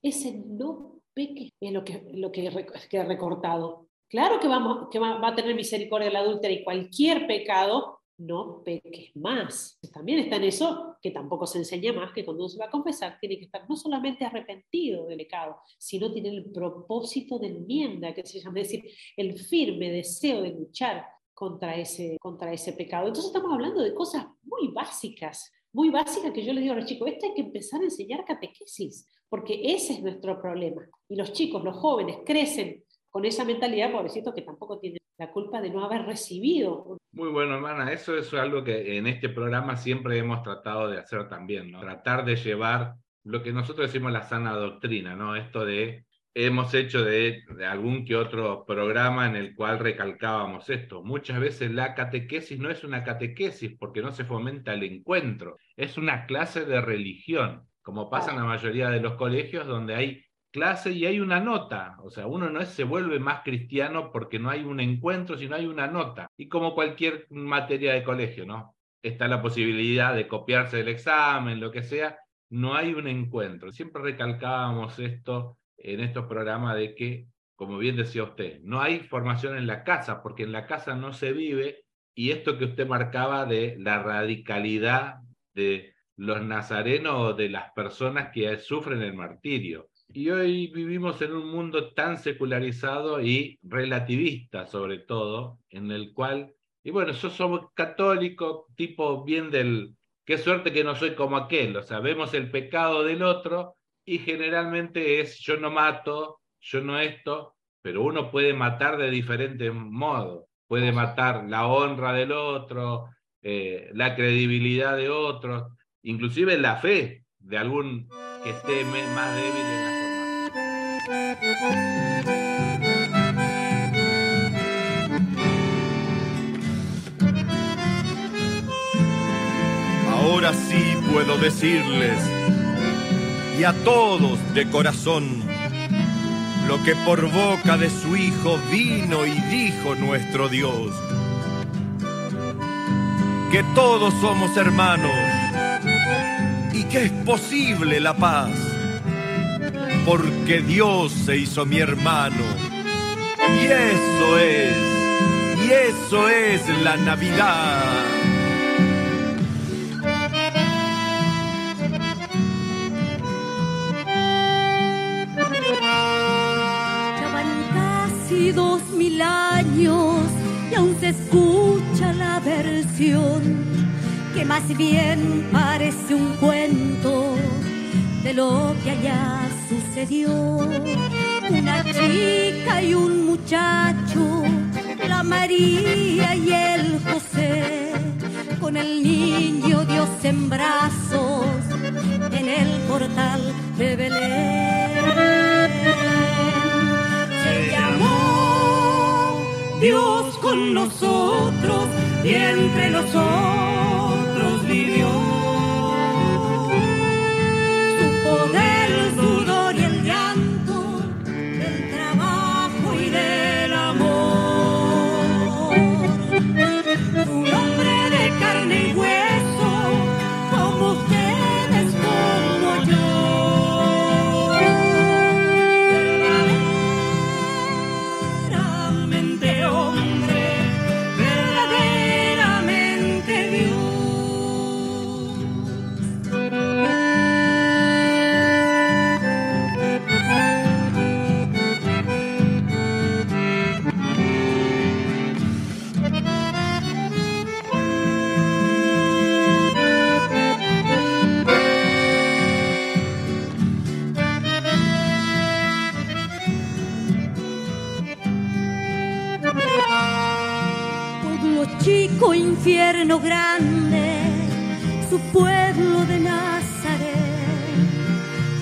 Ese no peques es lo que, lo que, he recortado. Claro que, vamos, que va, a tener misericordia la adúltera y cualquier pecado, no peques más. También está en eso que tampoco se enseña más que cuando uno se va a confesar tiene que estar no solamente arrepentido del pecado, sino tiene el propósito de enmienda, que se llama, es decir, el firme deseo de luchar contra ese, contra ese pecado. Entonces estamos hablando de cosas muy básicas, muy básicas que yo les digo a los chicos, esto hay que empezar a enseñar catequesis, porque ese es nuestro problema. Y los chicos, los jóvenes, crecen con esa mentalidad, pobrecitos, que tampoco tienen la culpa de no haber recibido. Muy bueno, hermana, eso es algo que en este programa siempre hemos tratado de hacer también, ¿no? Tratar de llevar lo que nosotros decimos la sana doctrina, ¿no? Esto de hemos hecho de, algún que otro programa en el cual recalcábamos esto. Muchas veces la catequesis no es una catequesis porque no se fomenta el encuentro, es una clase de religión, como pasa en la mayoría de los colegios donde hay clase y hay una nota. O sea, uno no se vuelve más cristiano porque no hay un encuentro, sino hay una nota. Y como cualquier materia de colegio, ¿no? Está la posibilidad de copiarse del examen, lo que sea, no hay un encuentro. Siempre recalcábamos esto en estos programas de que, como bien decía usted, no hay formación en la casa, porque en la casa no se vive, y esto que usted marcaba de la radicalidad de los nazarenos o de las personas que sufren el martirio. Y hoy vivimos en un mundo tan secularizado y relativista, sobre todo, en el cual, y bueno, yo somos católico, tipo bien del, qué suerte que no soy como aquel, o sea, vemos el pecado del otro y generalmente es yo no mato, yo no esto, pero uno puede matar de diferentes modos, puede matar la honra del otro, eh, la credibilidad de otros, inclusive la fe de algún que esté más débil en la Ahora sí puedo decirles, y a todos de corazón, lo que por boca de su Hijo vino y dijo nuestro Dios, que todos somos hermanos y que es posible la paz porque Dios se hizo mi hermano. Y eso es, y eso es la Navidad. Dos mil años y aún se escucha la versión que más bien parece un cuento de lo que allá sucedió. Una chica y un muchacho, la María y el José, con el niño Dios en brazos, en el portal de Belén. Dios con nosotros y entre nosotros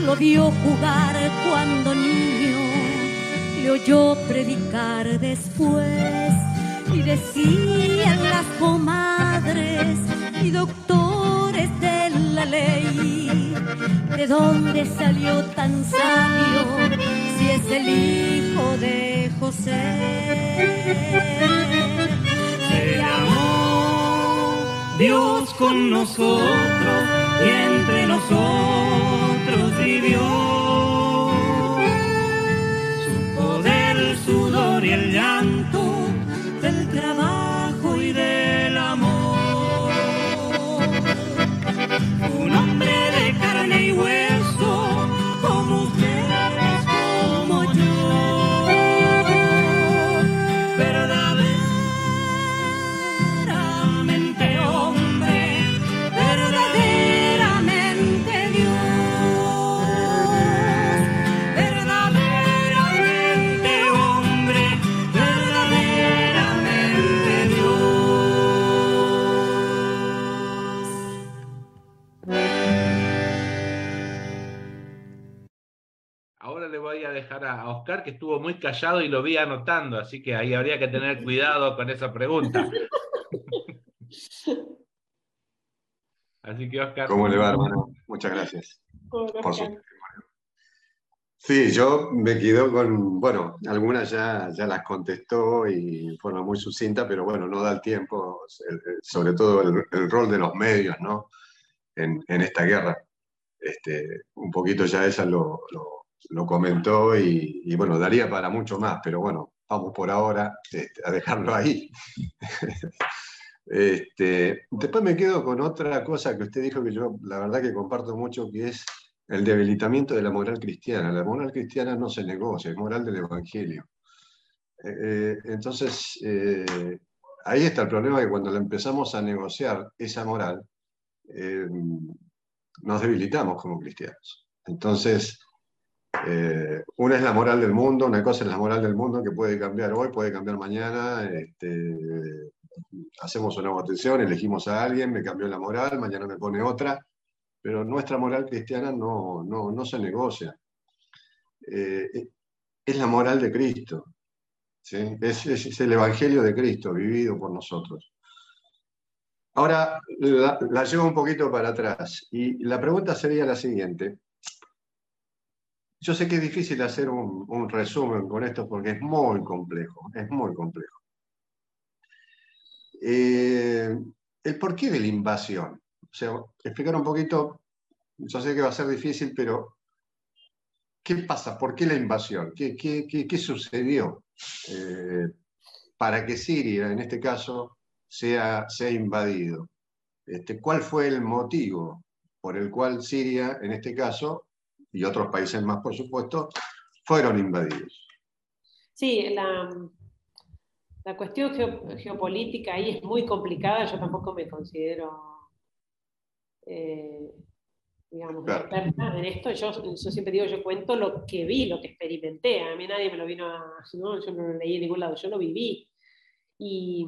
lo vio jugar cuando niño, le oyó predicar después, y decían las comadres y doctores de la ley, ¿de dónde salió tan sabio si es el hijo de José? Se Dios con nosotros y entre nosotros Su poder, el sudor y el llanto que estuvo muy callado y lo vi anotando, así que ahí habría que tener cuidado con esa pregunta. (laughs) Así que Oscar. ¿Cómo le va, hermano? Muchas gracias por su Sí, yo me quedo con, bueno, algunas ya, ya las contestó y de forma muy sucinta, pero bueno, no da el tiempo, sobre todo el, rol de los medios, ¿no? En, esta guerra. Este, un poquito ya ella lo, lo, comentó y, bueno, daría para mucho más, pero bueno, vamos por ahora este, a dejarlo ahí. (laughs) Este, después me quedo con otra cosa que usted dijo que yo la verdad que comparto mucho, que es el debilitamiento de la moral cristiana. La moral cristiana no se negocia, es moral del Evangelio. Eh, eh, entonces, eh, ahí está el problema que cuando empezamos a negociar esa moral, nos debilitamos como cristianos. Entonces, una es la moral del mundo, una cosa es la moral del mundo que puede cambiar hoy, puede cambiar mañana. Este, hacemos una votación, elegimos a alguien, me cambió la moral, mañana me pone otra pero nuestra moral cristiana no, no, se negocia. Eh, es la moral de Cristo, es, el Evangelio de Cristo vivido por nosotros. Ahora la, llevo un poquito para atrás y la pregunta sería la siguiente. Yo sé que es difícil hacer un, resumen con esto porque es muy complejo, es muy complejo. Eh, el porqué de la invasión. Explicar un poquito, yo sé que va a ser difícil, pero ¿qué pasa? ¿Por qué la invasión? ¿Qué, qué, sucedió eh, para que Siria, en este caso, sea, sea invadido? Este, ¿Cuál fue el motivo por el cual Siria, en este caso, y otros países más, por supuesto, fueron invadidos? Sí, la, la cuestión geopolítica ahí es muy complicada, yo tampoco me considero eh, digamos, en esto. Yo, siempre digo, yo cuento lo que vi, lo que experimenté. A mí nadie me lo vino a... ¿no? Yo no lo leí en ningún lado, yo lo viví. Y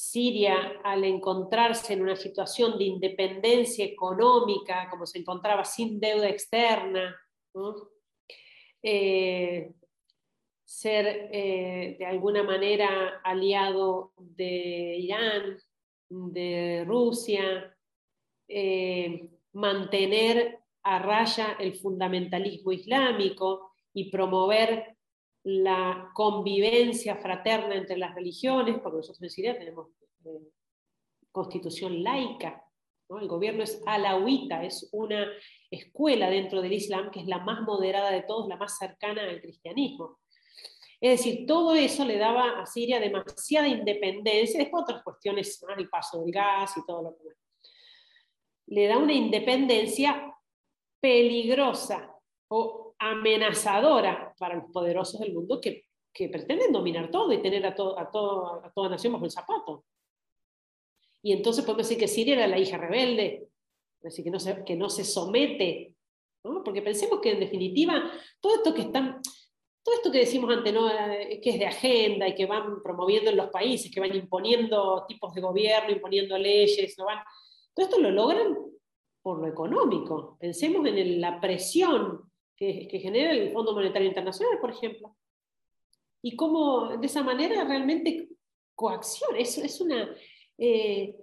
Siria, al encontrarse en una situación de independencia económica, como se encontraba sin deuda externa, eh, ser eh, de alguna manera aliado de Irán, de Rusia, eh, mantener a raya el fundamentalismo islámico y promover la convivencia fraterna entre las religiones, porque nosotros en Siria tenemos eh, constitución laica, el gobierno es alawita, es una escuela dentro del Islam que es la más moderada de todos, la más cercana al cristianismo. Es decir, todo eso le daba a Siria demasiada independencia, después otras cuestiones, el paso del gas y todo lo demás. Le da una independencia peligrosa o amenazadora para los poderosos del mundo que, pretenden dominar todo y tener a, a, a toda nación bajo el zapato. Y entonces podemos decir que Siria era la hija rebelde, decir, que no se, que no se somete, porque pensemos que en definitiva todo esto que están, todo esto que decimos antes, ¿no? Eh, que es de agenda y que van promoviendo en los países, que van imponiendo tipos de gobierno, imponiendo leyes, ¿no? todo esto lo logran por lo económico. Pensemos en la presión que, genera el Fondo Monetario Internacional, por ejemplo. Y cómo de esa manera realmente coacción, es, es, una, eh,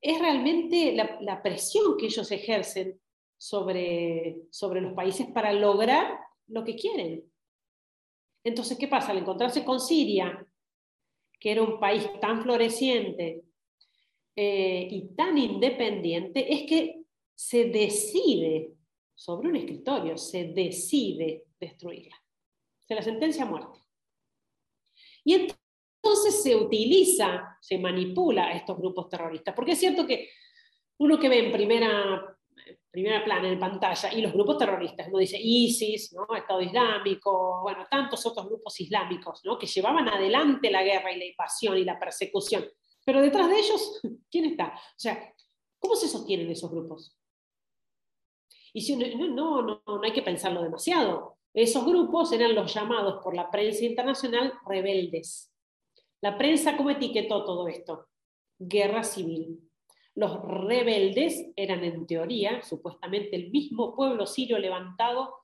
es realmente la, presión que ellos ejercen sobre, sobre los países para lograr lo que quieren. Entonces, ¿qué pasa? Al encontrarse con Siria, que era un país tan floreciente, eh, y tan independiente es que se decide sobre un escritorio, se decide destruirla. Se la sentencia a muerte. Y entonces se utiliza, se manipula a estos grupos terroristas, porque es cierto que uno que ve en primera, primera plana en pantalla y los grupos terroristas, uno dice ISIS, ¿no? Estado Islámico, bueno, tantos otros grupos islámicos ¿no? que llevaban adelante la guerra y la invasión y la persecución. Pero detrás de ellos, (laughs) ¿quién está? O sea, ¿cómo se sostienen esos grupos? Y si no, no, no, hay que pensarlo demasiado. Esos grupos eran los llamados por la prensa internacional rebeldes. La prensa, ¿cómo etiquetó todo esto? Guerra civil. Los rebeldes eran, en teoría, supuestamente el mismo pueblo sirio levantado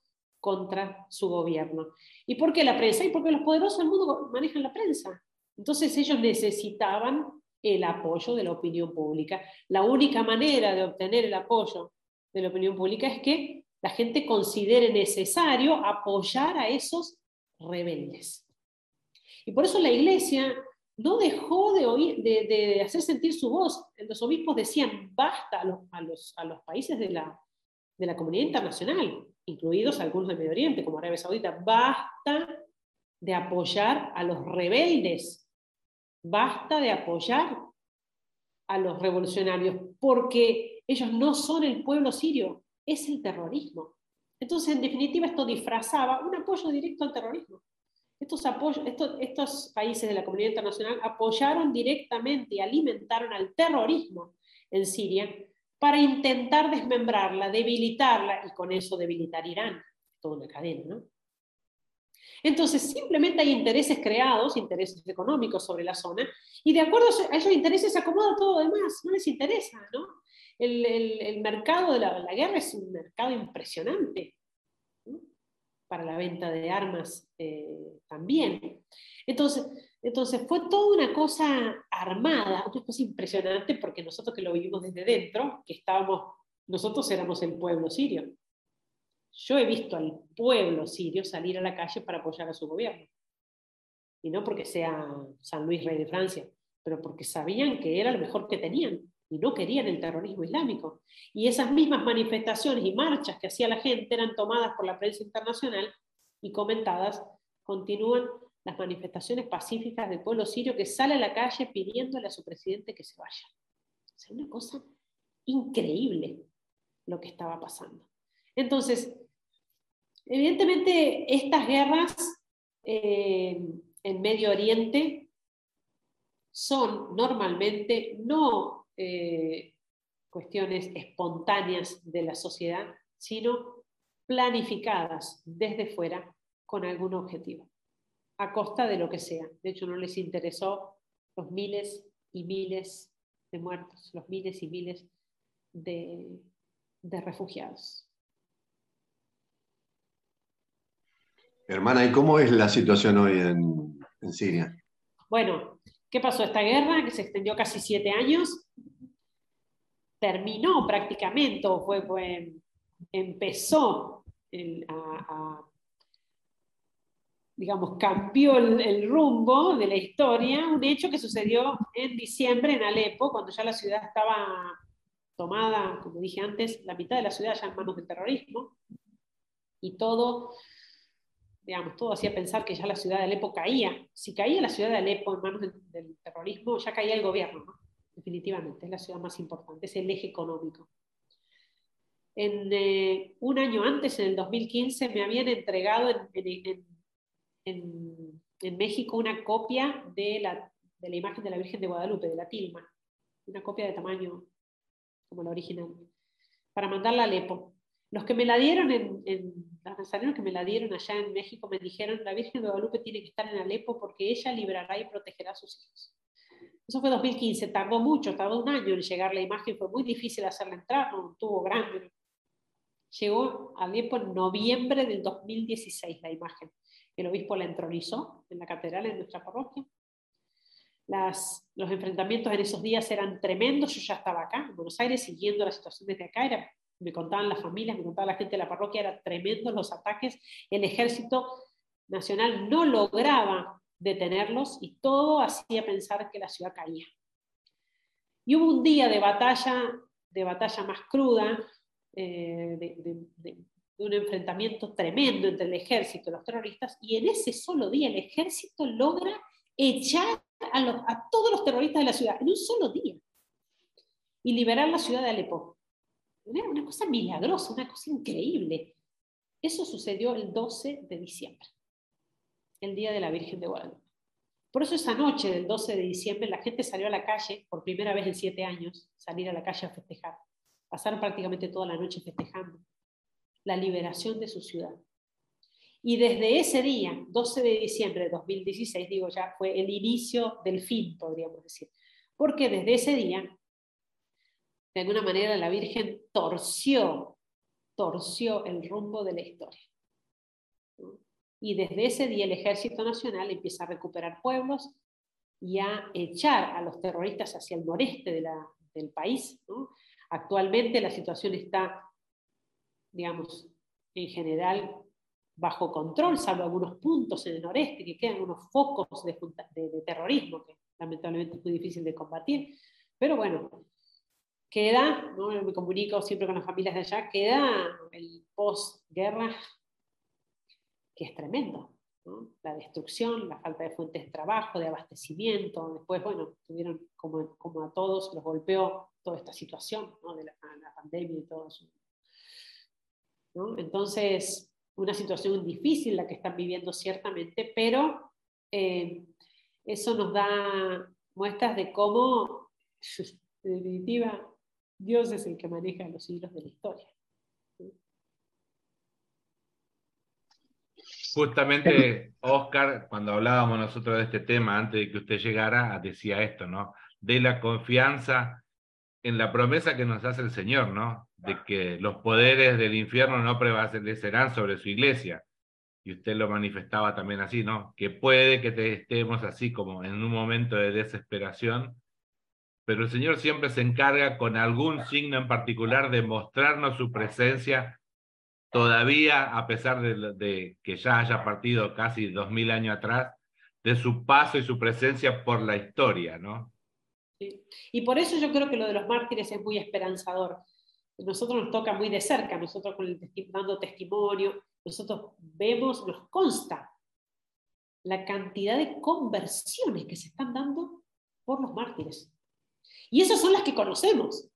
contra su gobierno. ¿Y por qué la prensa? Y porque los poderosos del mundo manejan la prensa. Entonces ellos necesitaban el apoyo de la opinión pública. La única manera de obtener el apoyo de la opinión pública es que la gente considere necesario apoyar a esos rebeldes. Y por eso la iglesia no dejó de, oír, de, hacer sentir su voz. Los obispos decían, basta a los, a los, países de la, de la comunidad internacional, incluidos algunos del Medio Oriente, como Arabia Saudita, basta de apoyar a los rebeldes, basta de apoyar a los revolucionarios, porque ellos no son el pueblo sirio, es el terrorismo. Entonces, en definitiva, esto disfrazaba un apoyo directo al terrorismo. Estos, estos, países de la comunidad internacional apoyaron directamente y alimentaron al terrorismo en Siria para intentar desmembrarla, debilitarla y con eso debilitar Irán. Toda una cadena, ¿no? Entonces, simplemente hay intereses creados, intereses económicos sobre la zona, y de acuerdo a esos intereses se acomoda todo lo demás, no les interesa, ¿no? El, mercado de la, guerra es un mercado impresionante para la venta de armas eh, también. Entonces, entonces, fue toda una cosa armada, una cosa impresionante, porque nosotros que lo vivimos desde dentro, que estábamos, nosotros éramos el pueblo sirio. Yo he visto al pueblo sirio salir a la calle para apoyar a su gobierno. Y no porque sea San Luis rey de Francia, pero porque sabían que era lo mejor que tenían y no querían el terrorismo islámico. Y esas mismas manifestaciones y marchas que hacía la gente eran tomadas por la prensa internacional y comentadas. Continúan las manifestaciones pacíficas del pueblo sirio que sale a la calle pidiéndole a su presidente que se vaya. Es una cosa increíble lo que estaba pasando. Entonces, evidentemente, estas guerras eh, en Medio Oriente son normalmente no eh, cuestiones espontáneas de la sociedad, sino planificadas desde fuera con algún objetivo, a costa de lo que sea. De hecho, no les interesó los miles y miles de muertos, los miles y miles de refugiados. Hermana, ¿y cómo es la situación hoy en, Siria? Bueno, ¿qué pasó? Esta guerra, que se extendió casi siete años, terminó prácticamente, o fue, empezó digamos, cambió el, el, rumbo de la historia, un hecho que sucedió en diciembre en Alepo, cuando ya la ciudad estaba tomada, como dije antes, la mitad de la ciudad ya en manos del terrorismo, y todo digamos, todo hacía pensar que ya la ciudad de Alepo caía. Si caía la ciudad de Alepo en manos del, terrorismo, ya caía el gobierno, definitivamente, es la ciudad más importante, es el eje económico. En, eh, un año antes, en el 2015, me habían entregado en, México una copia de la, imagen de la Virgen de Guadalupe, de la tilma, una copia de tamaño como la original, para mandarla a Alepo. Los que me la dieron, los nazarenos que me la dieron allá en México, me dijeron, la Virgen de Guadalupe tiene que estar en Alepo porque ella librará y protegerá a sus hijos. Eso fue 2015, tardó mucho, tardó un año en llegar la imagen, fue muy difícil hacerla entrar, no tuvo grande. Llegó a Alepo en noviembre del 2016 la imagen. El obispo la entronizó en la catedral en nuestra parroquia. Los enfrentamientos en esos días eran tremendos. Yo ya estaba acá, en Buenos Aires, siguiendo la situación desde acá. Me contaban las familias, me contaba la gente de la parroquia, eran tremendos los ataques, el ejército nacional no lograba detenerlos y todo hacía pensar que la ciudad caía. Y hubo un día de batalla, de batalla más cruda, eh, de, un enfrentamiento tremendo entre el ejército y los terroristas, y en ese solo día el ejército logra echar a, a todos los terroristas de la ciudad, en un solo día, y liberar la ciudad de Alepo. Una cosa milagrosa, una cosa increíble. Eso sucedió el 12 de diciembre, el día de la Virgen de Guadalupe. Por eso esa noche del 12 de diciembre la gente salió a la calle, por primera vez en siete años, salir a la calle a festejar. Pasaron prácticamente toda la noche festejando la liberación de su ciudad. Y desde ese día, 12 de diciembre de 2016, digo ya, fue el inicio del fin, podríamos decir. Porque desde ese día de alguna manera la Virgen torció, torció el rumbo de la historia. Y desde ese día el Ejército Nacional empieza a recuperar pueblos y a echar a los terroristas hacia el noreste de la, del país. Actualmente la situación está, digamos, en general bajo control, salvo algunos puntos en el noreste que quedan unos focos de, de terrorismo que lamentablemente es muy difícil de combatir. Pero bueno, queda, ¿no? me comunico siempre con las familias de allá, queda el postguerra que es tremendo. La destrucción, la falta de fuentes de trabajo, de abastecimiento. Después, bueno, tuvieron como, como a todos, los golpeó toda esta situación de la, pandemia y todo eso. Entonces, una situación difícil la que están viviendo ciertamente, pero eh, eso nos da muestras de cómo, (laughs) en definitiva, Dios es el que maneja los hilos de la historia. Justamente, Oscar, cuando hablábamos nosotros de este tema, antes de que usted llegara, decía esto, ¿no? De la confianza en la promesa que nos hace el Señor, ¿no? De que los poderes del infierno no prevalecerán sobre su iglesia. Y usted lo manifestaba también así, ¿no? Que puede que estemos así como en un momento de desesperación, pero el Señor siempre se encarga con algún signo en particular de mostrarnos su presencia todavía, a pesar de, que ya haya partido casi dos mil años atrás, de su paso y su presencia por la historia, ¿no? Sí. Y por eso yo creo que lo de los mártires es muy esperanzador. Nosotros nos toca muy de cerca, nosotros con el dando testimonio, nosotros vemos, nos consta la cantidad de conversiones que se están dando por los mártires. Y esas son las que conocemos.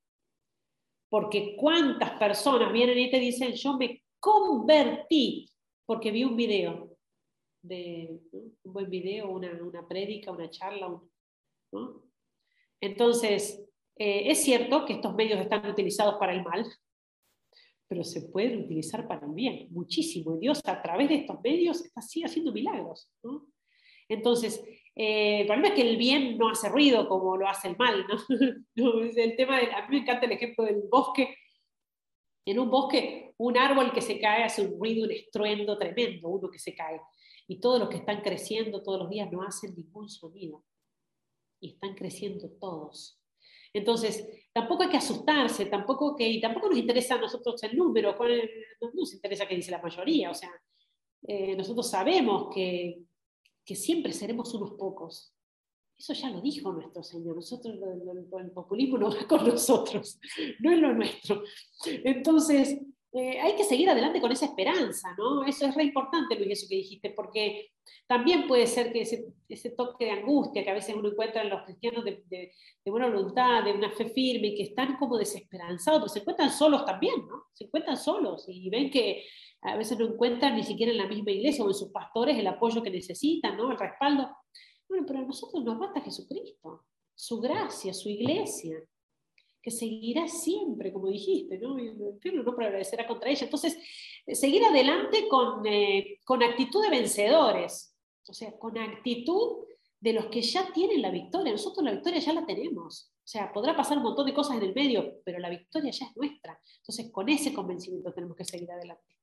Porque cuántas personas vienen y te dicen, yo me convertí porque vi un video, de, un buen video, una, una prédica, una charla. Entonces, eh, es cierto que estos medios están utilizados para el mal, pero se pueden utilizar para el bien, muchísimo. Y Dios a través de estos medios está así haciendo milagros. Entonces, eh, el problema es que el bien no hace ruido como lo hace el mal. ¿no? (laughs) el tema de, a mí me encanta el ejemplo del bosque. En un bosque, un árbol que se cae hace un ruido, un estruendo tremendo, uno que se cae. Y todos los que están creciendo todos los días no hacen ningún sonido. Y están creciendo todos. Entonces, tampoco hay que asustarse, tampoco, que, y tampoco nos interesa a nosotros el número, no nos interesa qué dice la mayoría. O sea, eh, nosotros sabemos que, que siempre seremos unos pocos. Eso ya lo dijo nuestro Señor. Nosotros, el populismo no va con nosotros, (laughs) no es lo nuestro. Entonces, eh, hay que seguir adelante con esa esperanza, ¿no? Eso es re importante, Luis, eso que dijiste, porque también puede ser que ese, toque de angustia que a veces uno encuentra en los cristianos de, de, buena voluntad, de una fe firme, que están como desesperanzados, pero se encuentran solos también, ¿no? Se encuentran solos y ven que a veces no encuentran ni siquiera en la misma iglesia o en sus pastores el apoyo que necesitan, ¿no? el respaldo. Bueno, pero a nosotros nos basta Jesucristo, su gracia, su iglesia, que seguirá siempre, como dijiste, ¿no? Infierno no prevalecerá contra ella. Entonces, eh, seguir adelante con, eh, con actitud de vencedores, o sea, con actitud de los que ya tienen la victoria. Nosotros la victoria ya la tenemos. O sea, podrá pasar un montón de cosas en el medio, pero la victoria ya es nuestra. Entonces, con ese convencimiento tenemos que seguir adelante.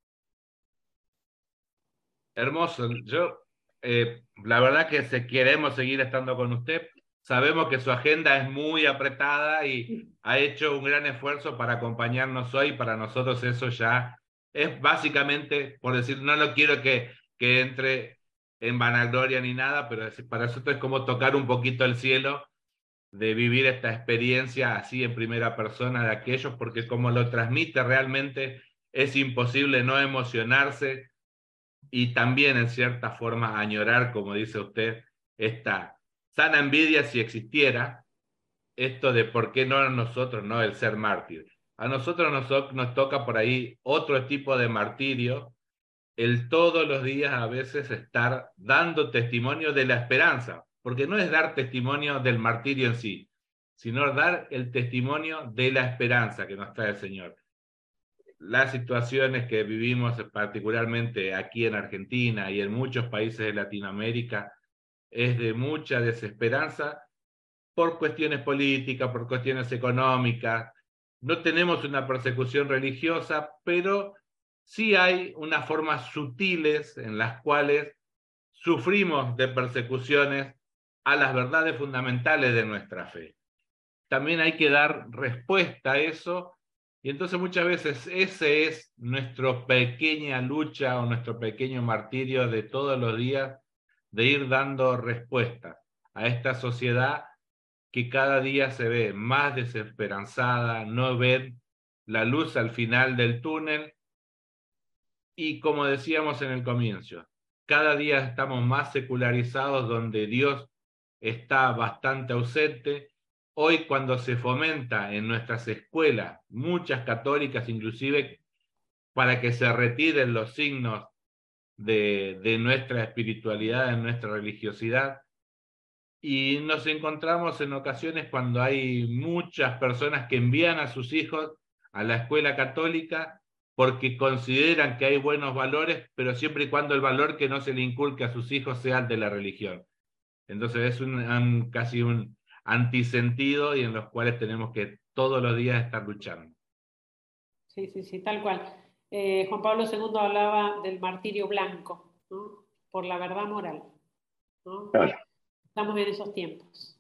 Hermoso. Yo, eh, la verdad que se, queremos seguir estando con usted. Sabemos que su agenda es muy apretada y ha hecho un gran esfuerzo para acompañarnos hoy. Para nosotros eso ya es básicamente, por decir, no lo quiero que, que entre en vanagloria ni nada, pero para nosotros es como tocar un poquito el cielo de vivir esta experiencia así en primera persona de aquellos, porque como lo transmite realmente es imposible no emocionarse y también en cierta forma añorar, como dice usted, esta sana envidia si existiera, esto de por qué no nosotros, no el ser mártir. A nosotros nos, nos toca por ahí otro tipo de martirio, el todos los días a veces estar dando testimonio de la esperanza, porque no es dar testimonio del martirio en sí, sino dar el testimonio de la esperanza que nos trae el Señor las situaciones que vivimos particularmente aquí en Argentina y en muchos países de Latinoamérica es de mucha desesperanza por cuestiones políticas, por cuestiones económicas. No tenemos una persecución religiosa, pero sí hay unas formas sutiles en las cuales sufrimos de persecuciones a las verdades fundamentales de nuestra fe. También hay que dar respuesta a eso y entonces muchas veces ese es nuestra pequeña lucha o nuestro pequeño martirio de todos los días de ir dando respuesta a esta sociedad que cada día se ve más desesperanzada, no ve la luz al final del túnel y como decíamos en el comienzo, cada día estamos más secularizados donde Dios está bastante ausente. Hoy cuando se fomenta en nuestras escuelas, muchas católicas inclusive, para que se retiren los signos de, de nuestra espiritualidad, de nuestra religiosidad, y nos encontramos en ocasiones cuando hay muchas personas que envían a sus hijos a la escuela católica porque consideran que hay buenos valores, pero siempre y cuando el valor que no se le inculque a sus hijos sea el de la religión. Entonces es un, casi un antisentido y en los cuales tenemos que todos los días estar luchando. Sí, sí, sí, tal cual. Eh, Juan Pablo II hablaba del martirio blanco, ¿no? por la verdad moral. ¿no? Claro. Estamos en esos tiempos.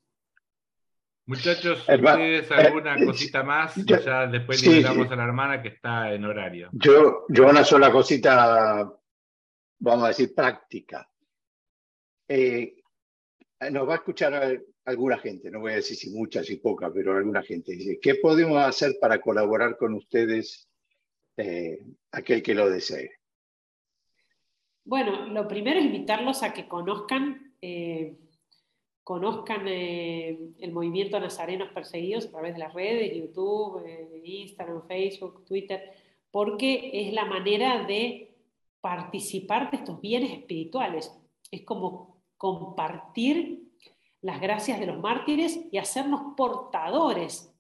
Muchachos, ¿ustedes eh, alguna cosita más? ya después le damos a la hermana que está en horario. Yo, yo una sola cosita, vamos a decir, práctica. Eh, nos va a escuchar alguna gente, no voy a decir si mucha, si poca, pero alguna gente. Dice, ¿qué podemos hacer para colaborar con ustedes, eh, aquel que lo desee? Bueno, lo primero es invitarlos a que conozcan conozcan eh, el movimiento Nazarenos Perseguidos a través de las redes, YouTube, eh, Instagram, Facebook, Twitter, porque es la manera de participar de estos bienes espirituales. Es como compartir las gracias de los mártires y hacernos portadores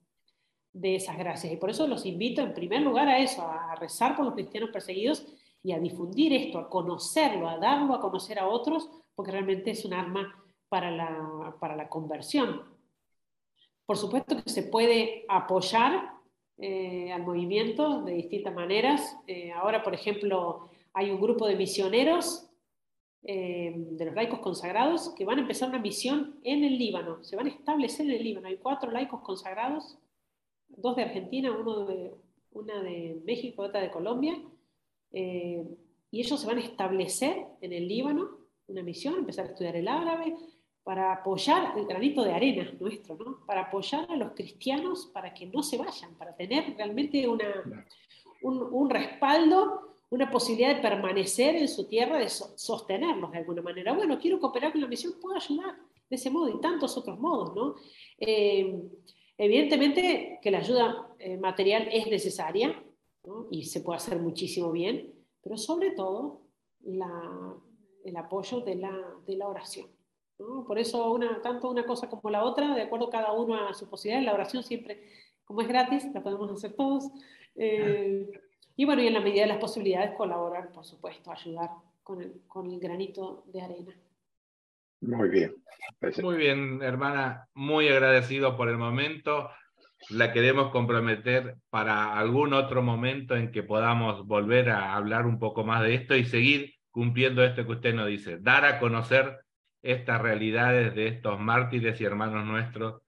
de esas gracias. Y por eso los invito en primer lugar a eso, a rezar por los cristianos perseguidos y a difundir esto, a conocerlo, a darlo a conocer a otros, porque realmente es un arma para la, para la conversión. Por supuesto que se puede apoyar eh, al movimiento de distintas maneras. Eh, ahora, por ejemplo, hay un grupo de misioneros eh, de los laicos consagrados que van a empezar una misión en el Líbano. Se van a establecer en el Líbano. Hay cuatro laicos consagrados, dos de Argentina, uno de, una de México, otra de Colombia. y ellos se van a establecer en el Líbano, una misión, empezar a estudiar el árabe, para apoyar el granito de arena nuestro, ¿no? Para apoyar a los cristianos para que no se vayan, para tener realmente una, un, respaldo, una posibilidad de permanecer en su tierra, de sostenerlos de alguna manera. Bueno, quiero cooperar con la misión, puedo ayudar de ese modo y tantos otros modos, ¿no? Eh, evidentemente que la ayuda eh, material es necesaria y se puede hacer muchísimo bien, pero sobre todo el apoyo de la, de la oración. Por eso una, tanto una cosa como la otra, de acuerdo cada uno a su posibilidad, la oración siempre, como es gratis, la podemos hacer todos. Eh, y bueno, y en la medida de las posibilidades, colaborar, por supuesto, ayudar con el, con el granito de arena. Muy bien. Muy bien, hermana, muy agradecido por el momento. La queremos comprometer para algún otro momento en que podamos volver a hablar un poco más de esto y seguir cumpliendo esto que usted nos dice, dar a conocer estas realidades de estos mártires y hermanos nuestros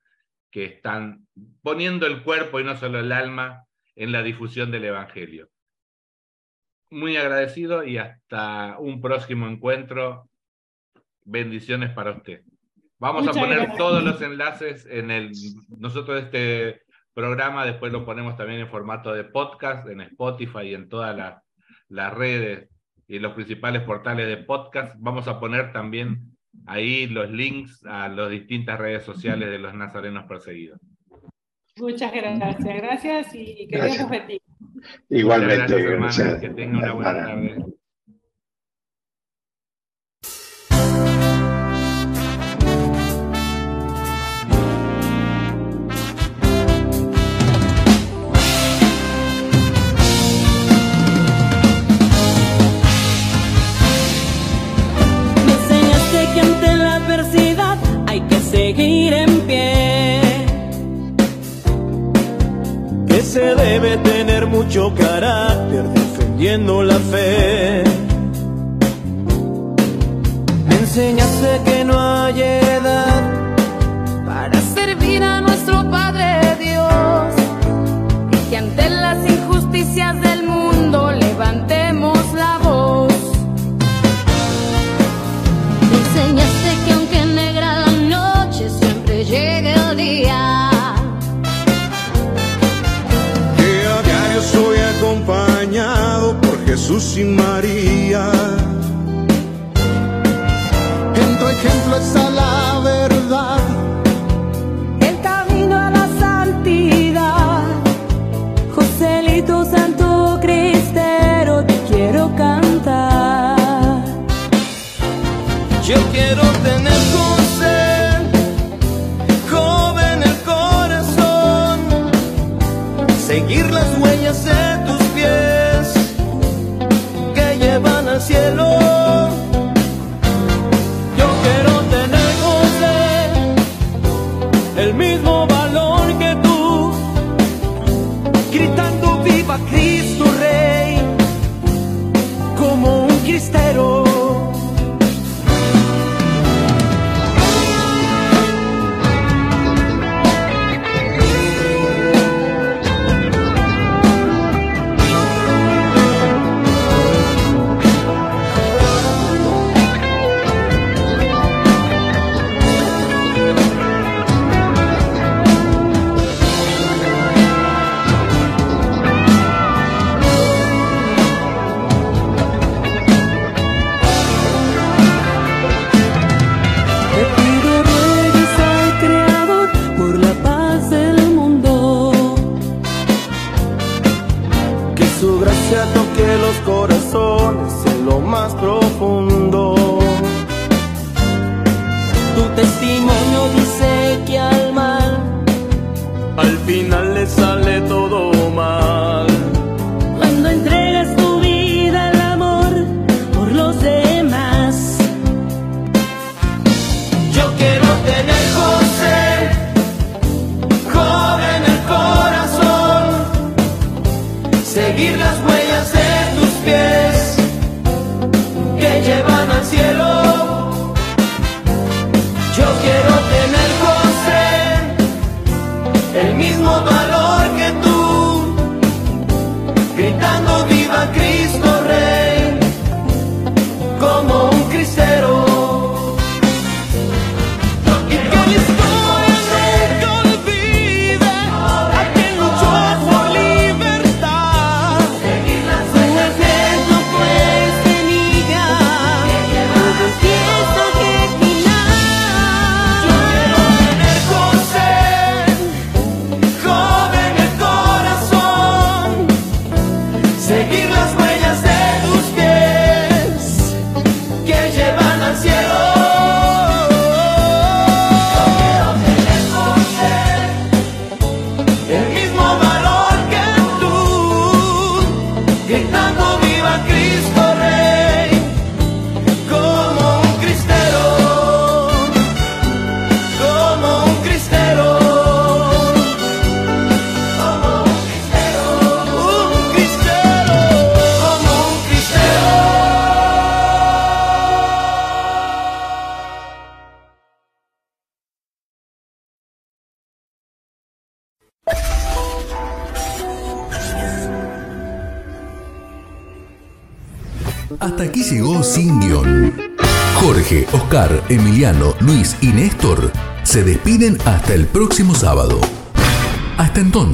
que están poniendo el cuerpo y no solo el alma en la difusión del Evangelio. Muy agradecido y hasta un próximo encuentro. Bendiciones para usted. Vamos a poner todos los enlaces en el, nosotros este programa, después lo ponemos también en formato de podcast, en Spotify y en todas las, las redes y los principales portales de podcast. Vamos a poner también ahí los links a las distintas redes sociales de los nazarenos perseguidos. Muchas gracias, gracias y que Dios los bendiga. Igualmente, gracias, que tenga una buena tarde. seguir en pie. Que se debe tener mucho carácter defendiendo la fe. Me enseñaste que no hay edad para servir a nuestro Padre Dios y que ante las injusticias del mundo levante Jesús y María. En tu ejemplo está la verdad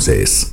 Voces.